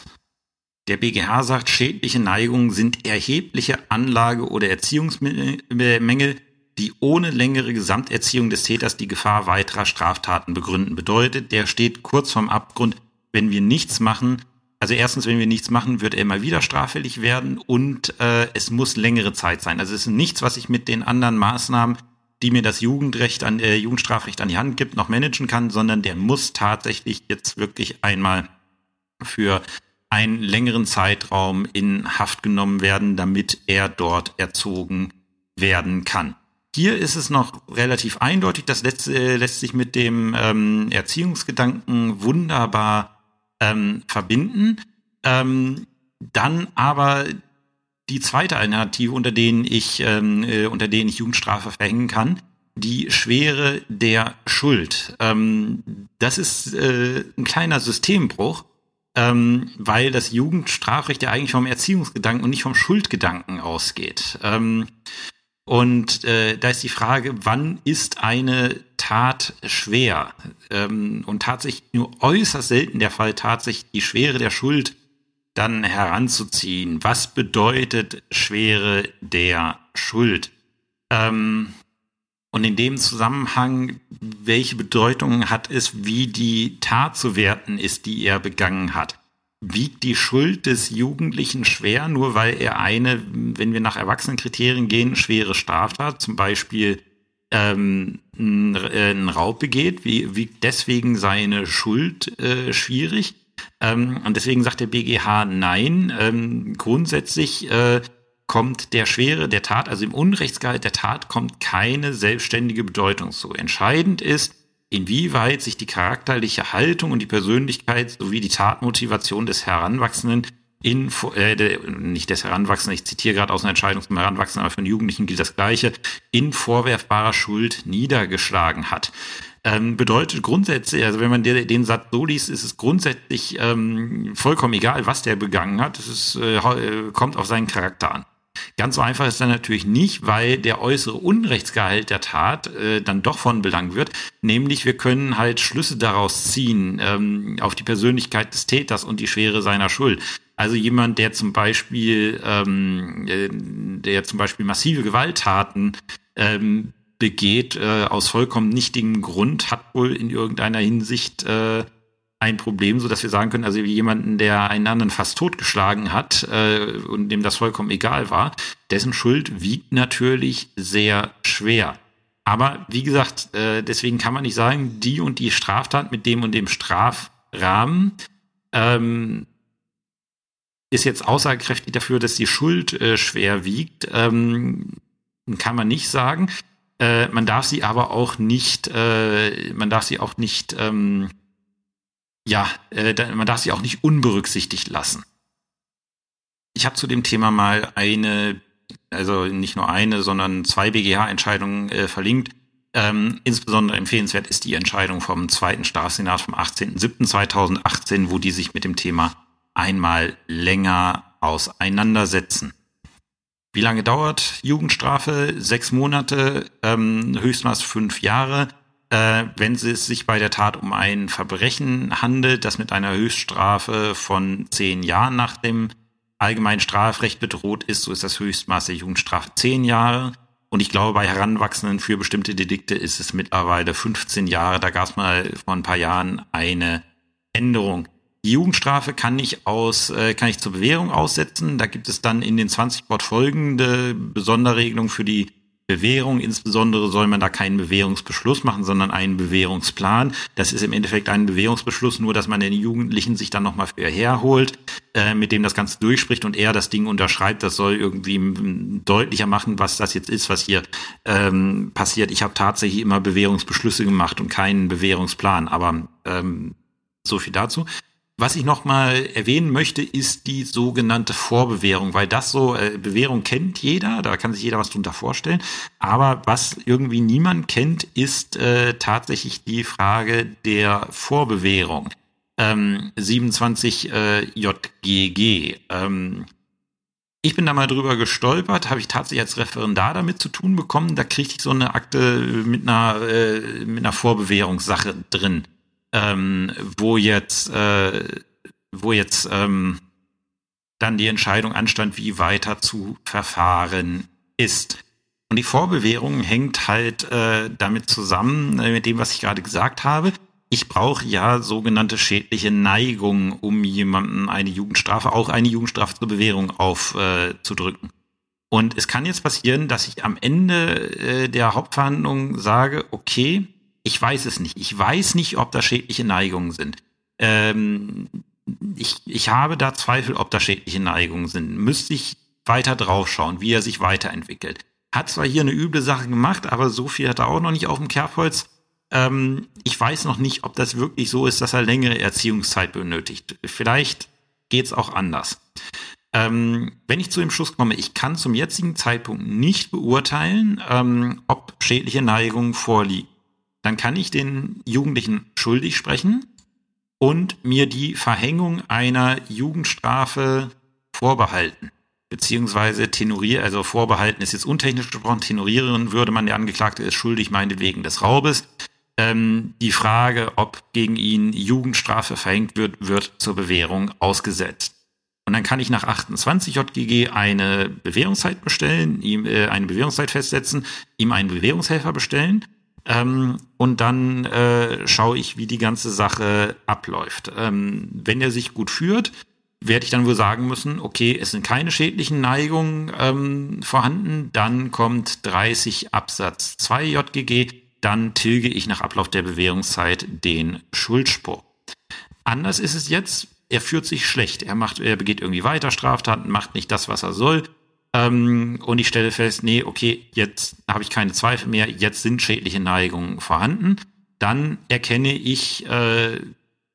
Der BGH sagt, schädliche Neigungen sind erhebliche Anlage- oder Erziehungsmängel, die ohne längere Gesamterziehung des Täters die Gefahr weiterer Straftaten begründen. Bedeutet, der steht kurz vorm Abgrund, wenn wir nichts machen. Also erstens, wenn wir nichts machen, wird er immer wieder straffällig werden und äh, es muss längere Zeit sein. Also es ist nichts, was ich mit den anderen Maßnahmen, die mir das Jugendrecht an äh, Jugendstrafrecht an die Hand gibt, noch managen kann, sondern der muss tatsächlich jetzt wirklich einmal für einen längeren Zeitraum in Haft genommen werden, damit er dort erzogen werden kann. Hier ist es noch relativ eindeutig, das lässt, äh, lässt sich mit dem ähm, Erziehungsgedanken wunderbar ähm, verbinden. Ähm, dann aber die zweite Alternative, unter denen ich, ähm, äh, unter denen ich Jugendstrafe verhängen kann, die Schwere der Schuld. Ähm, das ist äh, ein kleiner Systembruch, ähm, weil das Jugendstrafrecht ja eigentlich vom Erziehungsgedanken und nicht vom Schuldgedanken ausgeht. Ähm, und äh, da ist die Frage, wann ist eine Tat schwer? Ähm, und tatsächlich nur äußerst selten der Fall, tatsächlich die Schwere der Schuld dann heranzuziehen. Was bedeutet Schwere der Schuld? Ähm, und in dem Zusammenhang, welche Bedeutung hat es, wie die Tat zu werten ist, die er begangen hat? Wiegt die Schuld des Jugendlichen schwer, nur weil er eine, wenn wir nach Erwachsenenkriterien gehen, schwere Straftat, zum Beispiel ähm, einen Raub begeht, wie, wiegt deswegen seine Schuld äh, schwierig? Ähm, und deswegen sagt der BGH nein. Ähm, grundsätzlich äh, kommt der Schwere der Tat, also im Unrechtsgehalt der Tat, kommt keine selbstständige Bedeutung zu. Entscheidend ist, inwieweit sich die charakterliche Haltung und die Persönlichkeit sowie die Tatmotivation des Heranwachsenden in, äh, nicht des Heranwachsenden, ich zitiere gerade aus einer Entscheidung zum Heranwachsenden, aber für den Jugendlichen gilt das Gleiche, in vorwerfbarer Schuld niedergeschlagen hat. Ähm, bedeutet grundsätzlich, also wenn man den, den Satz so liest, ist es grundsätzlich ähm, vollkommen egal, was der begangen hat. Es ist, äh, äh kommt auf seinen Charakter an. Ganz so einfach ist dann natürlich nicht, weil der äußere Unrechtsgehalt der Tat äh, dann doch von Belang wird. Nämlich wir können halt Schlüsse daraus ziehen ähm, auf die Persönlichkeit des Täters und die Schwere seiner Schuld. Also jemand, der zum Beispiel, ähm, äh, der zum Beispiel massive Gewalttaten ähm, begeht äh, aus vollkommen nichtigem Grund, hat wohl in irgendeiner Hinsicht äh, ein Problem, so dass wir sagen können, also jemanden, der einen anderen fast totgeschlagen hat äh, und dem das vollkommen egal war, dessen Schuld wiegt natürlich sehr schwer. Aber wie gesagt, äh, deswegen kann man nicht sagen, die und die Straftat mit dem und dem Strafrahmen ähm, ist jetzt aussagekräftig dafür, dass die Schuld äh, schwer wiegt. Ähm, kann man nicht sagen. Äh, man darf sie aber auch nicht, äh, man darf sie auch nicht, ähm, ja, äh, man darf sie auch nicht unberücksichtigt lassen. Ich habe zu dem Thema mal eine, also nicht nur eine, sondern zwei BGH-Entscheidungen äh, verlinkt. Ähm, insbesondere empfehlenswert ist die Entscheidung vom zweiten Staatssenat vom 18.07.2018, wo die sich mit dem Thema einmal länger auseinandersetzen. Wie lange dauert Jugendstrafe? Sechs Monate, ähm, Höchstmaß fünf Jahre. Äh, wenn es sich bei der Tat um ein Verbrechen handelt, das mit einer Höchststrafe von zehn Jahren nach dem allgemeinen Strafrecht bedroht ist, so ist das Höchstmaß der Jugendstrafe zehn Jahre. Und ich glaube, bei Heranwachsenden für bestimmte Delikte ist es mittlerweile 15 Jahre. Da gab es mal vor ein paar Jahren eine Änderung. Die Jugendstrafe kann ich aus, äh, kann ich zur Bewährung aussetzen. Da gibt es dann in den 20 Wort folgende Besonderregelung für die Bewährung. Insbesondere soll man da keinen Bewährungsbeschluss machen, sondern einen Bewährungsplan. Das ist im Endeffekt ein Bewährungsbeschluss, nur dass man den Jugendlichen sich dann nochmal für herholt, äh, mit dem das Ganze durchspricht und er das Ding unterschreibt. Das soll irgendwie deutlicher machen, was das jetzt ist, was hier ähm, passiert. Ich habe tatsächlich immer Bewährungsbeschlüsse gemacht und keinen Bewährungsplan, aber ähm, so viel dazu. Was ich noch mal erwähnen möchte, ist die sogenannte Vorbewährung, weil das so, äh, Bewährung kennt jeder, da kann sich jeder was drunter vorstellen. Aber was irgendwie niemand kennt, ist äh, tatsächlich die Frage der Vorbewährung. Ähm, 27 äh, JGG. Ähm, ich bin da mal drüber gestolpert, habe ich tatsächlich als Referendar damit zu tun bekommen. Da kriegte ich so eine Akte mit einer, äh, mit einer Vorbewährungssache drin ähm, wo jetzt, äh, wo jetzt ähm, dann die Entscheidung anstand, wie weiter zu verfahren ist. Und die Vorbewährung hängt halt äh, damit zusammen, äh, mit dem, was ich gerade gesagt habe. Ich brauche ja sogenannte schädliche Neigungen, um jemandem eine Jugendstrafe, auch eine Jugendstrafe zur Bewährung aufzudrücken. Äh, und es kann jetzt passieren, dass ich am Ende äh, der Hauptverhandlung sage, okay, ich weiß es nicht. Ich weiß nicht, ob da schädliche Neigungen sind. Ähm, ich, ich habe da Zweifel, ob da schädliche Neigungen sind. Müsste ich weiter draufschauen, wie er sich weiterentwickelt. Hat zwar hier eine üble Sache gemacht, aber so viel hat er auch noch nicht auf dem Kerbholz. Ähm, ich weiß noch nicht, ob das wirklich so ist, dass er längere Erziehungszeit benötigt. Vielleicht geht's auch anders. Ähm, wenn ich zu dem Schluss komme, ich kann zum jetzigen Zeitpunkt nicht beurteilen, ähm, ob schädliche Neigungen vorliegen, dann kann ich den Jugendlichen schuldig sprechen und mir die Verhängung einer Jugendstrafe vorbehalten. Beziehungsweise tenorieren, also vorbehalten ist jetzt untechnisch gesprochen, tenorieren würde man, der Angeklagte ist schuldig meinetwegen des Raubes. Ähm, die Frage, ob gegen ihn Jugendstrafe verhängt wird, wird zur Bewährung ausgesetzt. Und dann kann ich nach 28 JGG eine Bewährungszeit bestellen, ihm äh, eine Bewährungszeit festsetzen, ihm einen Bewährungshelfer bestellen ähm, und dann äh, schaue ich, wie die ganze Sache abläuft. Ähm, wenn er sich gut führt, werde ich dann wohl sagen müssen, okay, es sind keine schädlichen Neigungen ähm, vorhanden, dann kommt 30 Absatz 2 JGG, dann tilge ich nach Ablauf der Bewährungszeit den Schuldspruch. Anders ist es jetzt, er führt sich schlecht. Er macht, er begeht irgendwie weiter Straftaten, macht nicht das, was er soll. Ähm, und ich stelle fest, nee, okay, jetzt habe ich keine Zweifel mehr, jetzt sind schädliche Neigungen vorhanden. Dann erkenne ich äh,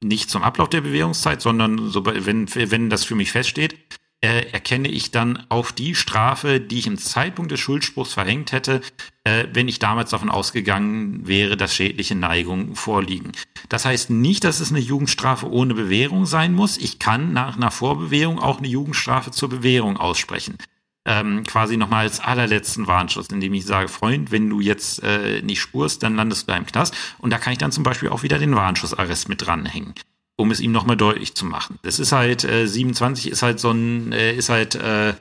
nicht zum Ablauf der Bewährungszeit, sondern so, wenn, wenn das für mich feststeht, äh, erkenne ich dann auf die Strafe, die ich im Zeitpunkt des Schuldspruchs verhängt hätte, äh, wenn ich damals davon ausgegangen wäre, dass schädliche Neigungen vorliegen. Das heißt nicht, dass es eine Jugendstrafe ohne Bewährung sein muss. Ich kann nach einer Vorbewährung auch eine Jugendstrafe zur Bewährung aussprechen. Ähm, quasi nochmal als allerletzten Warnschuss, indem ich sage, Freund, wenn du jetzt äh, nicht spurst, dann landest du da im Knast. Und da kann ich dann zum Beispiel auch wieder den Warnschussarrest mit dranhängen um es ihm nochmal deutlich zu machen. Das ist halt, äh, 27 ist halt so ein, äh, ist halt äh,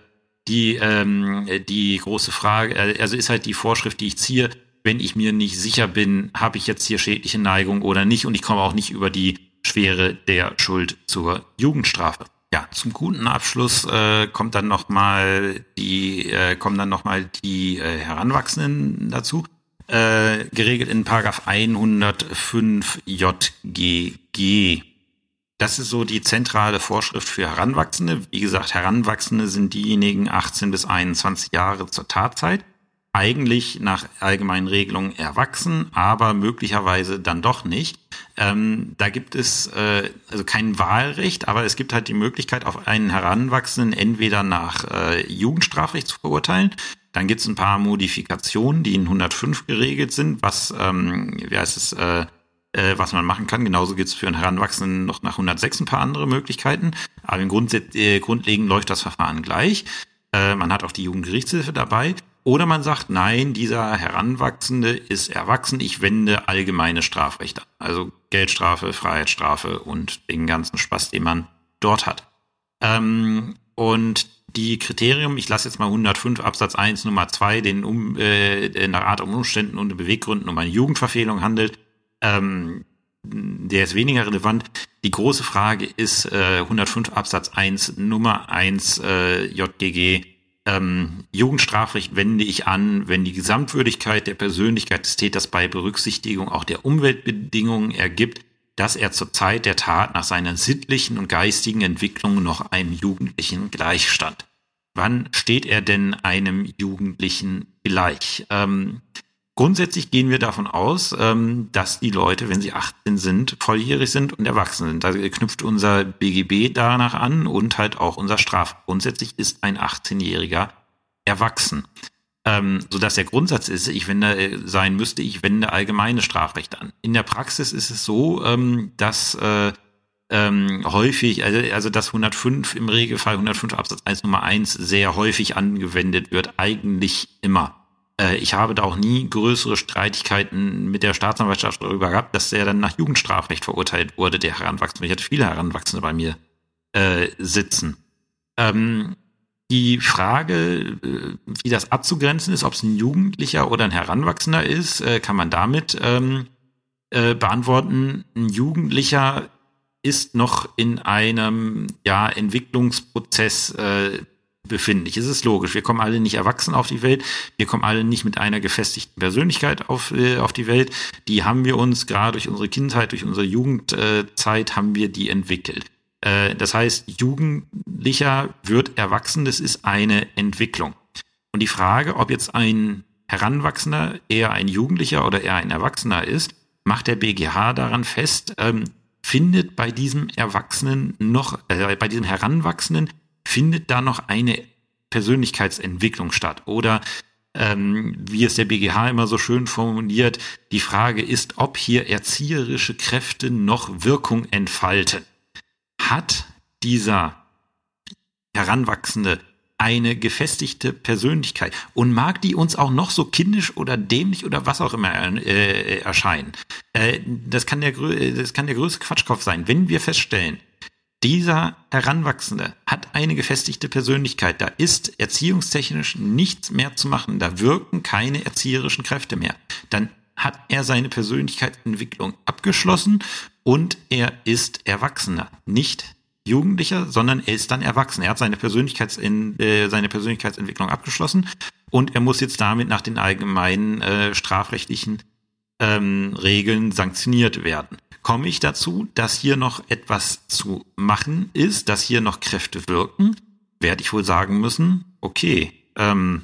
die, ähm, die große Frage, äh, also ist halt die Vorschrift, die ich ziehe, wenn ich mir nicht sicher bin, habe ich jetzt hier schädliche Neigung oder nicht und ich komme auch nicht über die Schwere der Schuld zur Jugendstrafe. Ja, zum guten Abschluss äh, kommt dann noch mal die äh, kommen dann noch mal die äh, Heranwachsenden dazu, äh, geregelt in Paragraph 105 JGG. Das ist so die zentrale Vorschrift für Heranwachsende. Wie gesagt, Heranwachsende sind diejenigen 18 bis 21 Jahre zur Tatzeit. Eigentlich nach allgemeinen Regelungen erwachsen, aber möglicherweise dann doch nicht. Ähm, da gibt es äh, also kein Wahlrecht, aber es gibt halt die Möglichkeit, auf einen Heranwachsenden entweder nach äh, Jugendstrafrecht zu verurteilen. Dann gibt es ein paar Modifikationen, die in 105 geregelt sind, was, ähm, wie heißt es, äh, äh, was man machen kann. Genauso gibt es für einen Heranwachsenden noch nach 106 ein paar andere Möglichkeiten. Aber im Grund, äh, grundlegend läuft das Verfahren gleich. Äh, man hat auch die Jugendgerichtshilfe dabei. Oder man sagt, nein, dieser Heranwachsende ist erwachsen, ich wende allgemeine Strafrechte an. Also Geldstrafe, Freiheitsstrafe und den ganzen Spaß, den man dort hat. Ähm, und die Kriterium, ich lasse jetzt mal 105 Absatz 1 Nummer 2, den um, äh, nach Art und Umständen und Beweggründen um eine Jugendverfehlung handelt, ähm, der ist weniger relevant. Die große Frage ist äh, 105 Absatz 1 Nummer 1 äh, JGG. Ähm, Jugendstrafrecht wende ich an, wenn die Gesamtwürdigkeit der Persönlichkeit des Täters bei Berücksichtigung auch der Umweltbedingungen ergibt, dass er zur Zeit der Tat nach seiner sittlichen und geistigen Entwicklung noch einem Jugendlichen gleichstand. Wann steht er denn einem Jugendlichen gleich? Ähm, Grundsätzlich gehen wir davon aus, ähm, dass die Leute, wenn sie 18 sind, volljährig sind und erwachsen sind. Da knüpft unser BGB danach an und halt auch unser Straf. Grundsätzlich ist ein 18-Jähriger erwachsen. Ähm, sodass der Grundsatz ist, ich wende äh, sein müsste, ich wende allgemeine Strafrecht an. In der Praxis ist es so, ähm, dass äh, ähm, häufig, also, also dass 105 im Regelfall 105 Absatz 1 Nummer 1 sehr häufig angewendet wird, eigentlich immer. Äh, ich habe da auch nie größere Streitigkeiten mit der Staatsanwaltschaft darüber gehabt, dass der dann nach Jugendstrafrecht verurteilt wurde, der Heranwachsende. Ich hatte viele Heranwachsende bei mir äh, sitzen. Ähm, die Frage, äh, wie das abzugrenzen ist, ob es ein Jugendlicher oder ein Heranwachsender ist, äh, kann man damit ähm, äh, beantworten. Ein Jugendlicher ist noch in einem ja, Entwicklungsprozess äh, befindlich. Es ist logisch. Wir kommen alle nicht erwachsen auf die Welt. Wir kommen alle nicht mit einer gefestigten Persönlichkeit auf, äh, auf die Welt. Die haben wir uns gerade durch unsere Kindheit, durch unsere Jugendzeit haben wir die entwickelt. Äh, das heißt, Jugendlicher wird erwachsen. Das ist eine Entwicklung. Und die Frage, ob jetzt ein Heranwachsender eher ein Jugendlicher oder eher ein Erwachsener ist, macht der BGH daran fest, ähm, findet bei diesem Erwachsenen noch, äh, bei diesem Heranwachsenden findet da noch eine Persönlichkeitsentwicklung statt? Oder ähm, wie es der BGH immer so schön formuliert, die Frage ist, ob hier erzieherische Kräfte noch Wirkung entfalten. Hat dieser Heranwachsende eine gefestigte Persönlichkeit und mag die uns auch noch so kindisch oder dämlich oder was auch immer äh, erscheinen. Äh, das, kann der, das kann der größte Quatschkopf sein. Wenn wir feststellen, dieser Heranwachsende hat eine gefestigte Persönlichkeit, da ist erziehungstechnisch nichts mehr zu machen, da wirken keine erzieherischen Kräfte mehr, dann hat er seine Persönlichkeitsentwicklung abgeschlossen und er ist Erwachsener, nicht Jugendlicher, sondern er ist dann erwachsen. Er hat seine, Persönlichkeits äh, seine Persönlichkeitsentwicklung abgeschlossen und er muss jetzt damit nach den allgemeinen äh, strafrechtlichen ähm, Regeln sanktioniert werden. Komme ich dazu, dass hier noch etwas zu machen ist, dass hier noch Kräfte wirken, werde ich wohl sagen müssen, okay, ähm,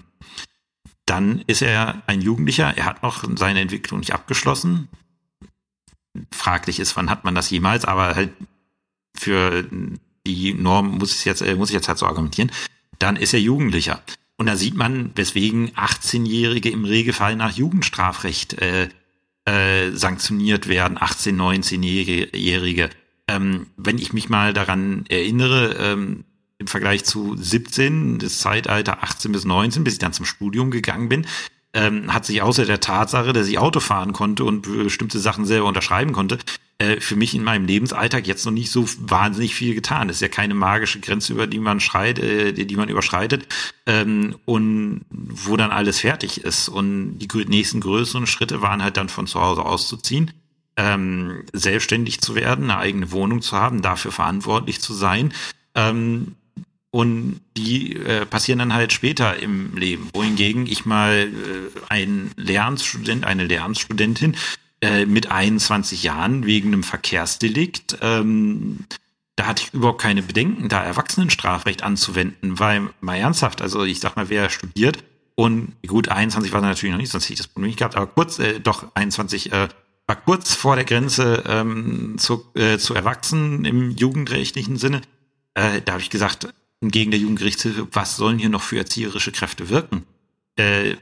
dann ist er ein Jugendlicher, er hat noch seine Entwicklung nicht abgeschlossen. Fraglich ist, wann hat man das jemals, aber halt für die Norm muss ich jetzt, äh, muss ich jetzt halt so argumentieren, dann ist er Jugendlicher. Und da sieht man, weswegen 18-Jährige im Regelfall nach Jugendstrafrecht äh, äh, sanktioniert werden, 18, 19-Jährige. Ähm, wenn ich mich mal daran erinnere, ähm, im Vergleich zu 17, das Zeitalter 18 bis 19, bis ich dann zum Studium gegangen bin, ähm, hat sich außer der Tatsache, dass ich Auto fahren konnte und bestimmte Sachen selber unterschreiben konnte, äh, für mich in meinem Lebensalltag jetzt noch nicht so wahnsinnig viel getan. Das ist ja keine magische Grenze, über die man schreit, äh, die man überschreitet ähm, und wo dann alles fertig ist. Und die nächsten größeren Schritte waren halt dann von zu Hause auszuziehen. Ähm, selbstständig zu werden, eine eigene Wohnung zu haben, dafür verantwortlich zu sein. Ähm, und die äh, passieren dann halt später im Leben. Wohingegen ich mal äh, ein Lehramtsstudent, eine Lehramtsstudentin äh, mit 21 Jahren wegen einem Verkehrsdelikt, ähm, da hatte ich überhaupt keine Bedenken, da Erwachsenenstrafrecht anzuwenden, weil mal ernsthaft, also ich sag mal, wer studiert und gut, 21 war natürlich noch nicht, sonst hätte ich das Problem nicht gehabt, aber kurz, äh, doch 21, äh, war kurz vor der Grenze ähm, zu, äh, zu erwachsen im jugendrechtlichen Sinne. Äh, da habe ich gesagt, gegen der Jugendgerichtshilfe, was sollen hier noch für erzieherische Kräfte wirken? Äh,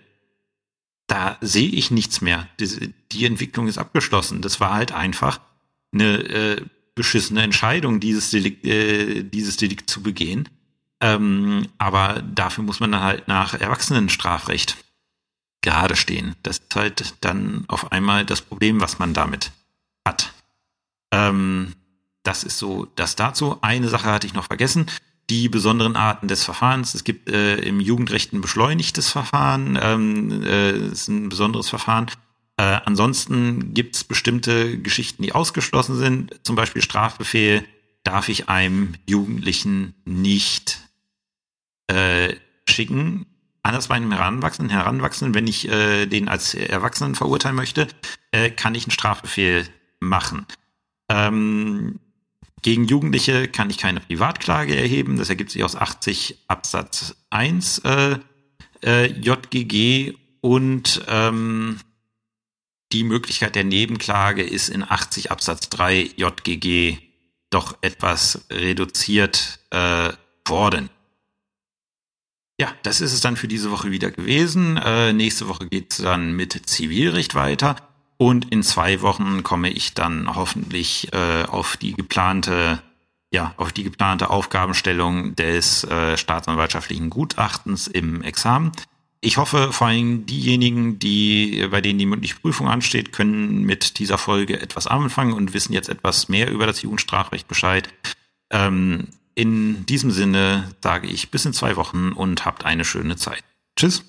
da sehe ich nichts mehr. Die, die, Entwicklung ist abgeschlossen. Das war halt einfach eine äh, beschissene Entscheidung, dieses Delikt, äh, dieses Delikt zu begehen. Ähm, aber dafür muss man dann halt nach Erwachsenenstrafrecht gerade stehen. Das ist halt dann auf einmal das Problem, was man damit hat. Ähm, das ist so das dazu. Eine Sache hatte ich noch vergessen die besonderen Arten des Verfahrens. Es gibt äh, im Jugendrecht ein beschleunigtes Verfahren, ähm, äh, ist ein besonderes Verfahren. Äh, ansonsten gibt es bestimmte Geschichten, die ausgeschlossen sind. Zum Beispiel Strafbefehl darf ich einem Jugendlichen nicht äh, schicken. Anders bei einem Heranwachsenden, Heranwachsenden, wenn ich äh, den als Erwachsenen verurteilen möchte, äh, kann ich einen Strafbefehl machen. Ähm, gegen Jugendliche kann ich keine Privatklage erheben. Das ergibt sich aus 80 Absatz 1 äh, äh, JGG und ähm, die Möglichkeit der Nebenklage ist in 80 Absatz 3 JGG doch etwas reduziert äh, worden. Ja, das ist es dann für diese Woche wieder gewesen. Äh, nächste Woche geht's dann mit Zivilrecht weiter. Und in zwei Wochen komme ich dann hoffentlich äh, auf die geplante, ja, auf die geplante Aufgabenstellung des äh, staatsanwaltschaftlichen Gutachtens im Examen. Ich hoffe, vor allem diejenigen, die, bei denen die mündliche Prüfung ansteht, können mit dieser Folge etwas anfangen und wissen jetzt etwas mehr über das Jugendstrafrecht Bescheid. Ähm, in diesem Sinne sage ich bis in zwei Wochen und habt eine schöne Zeit. Tschüss.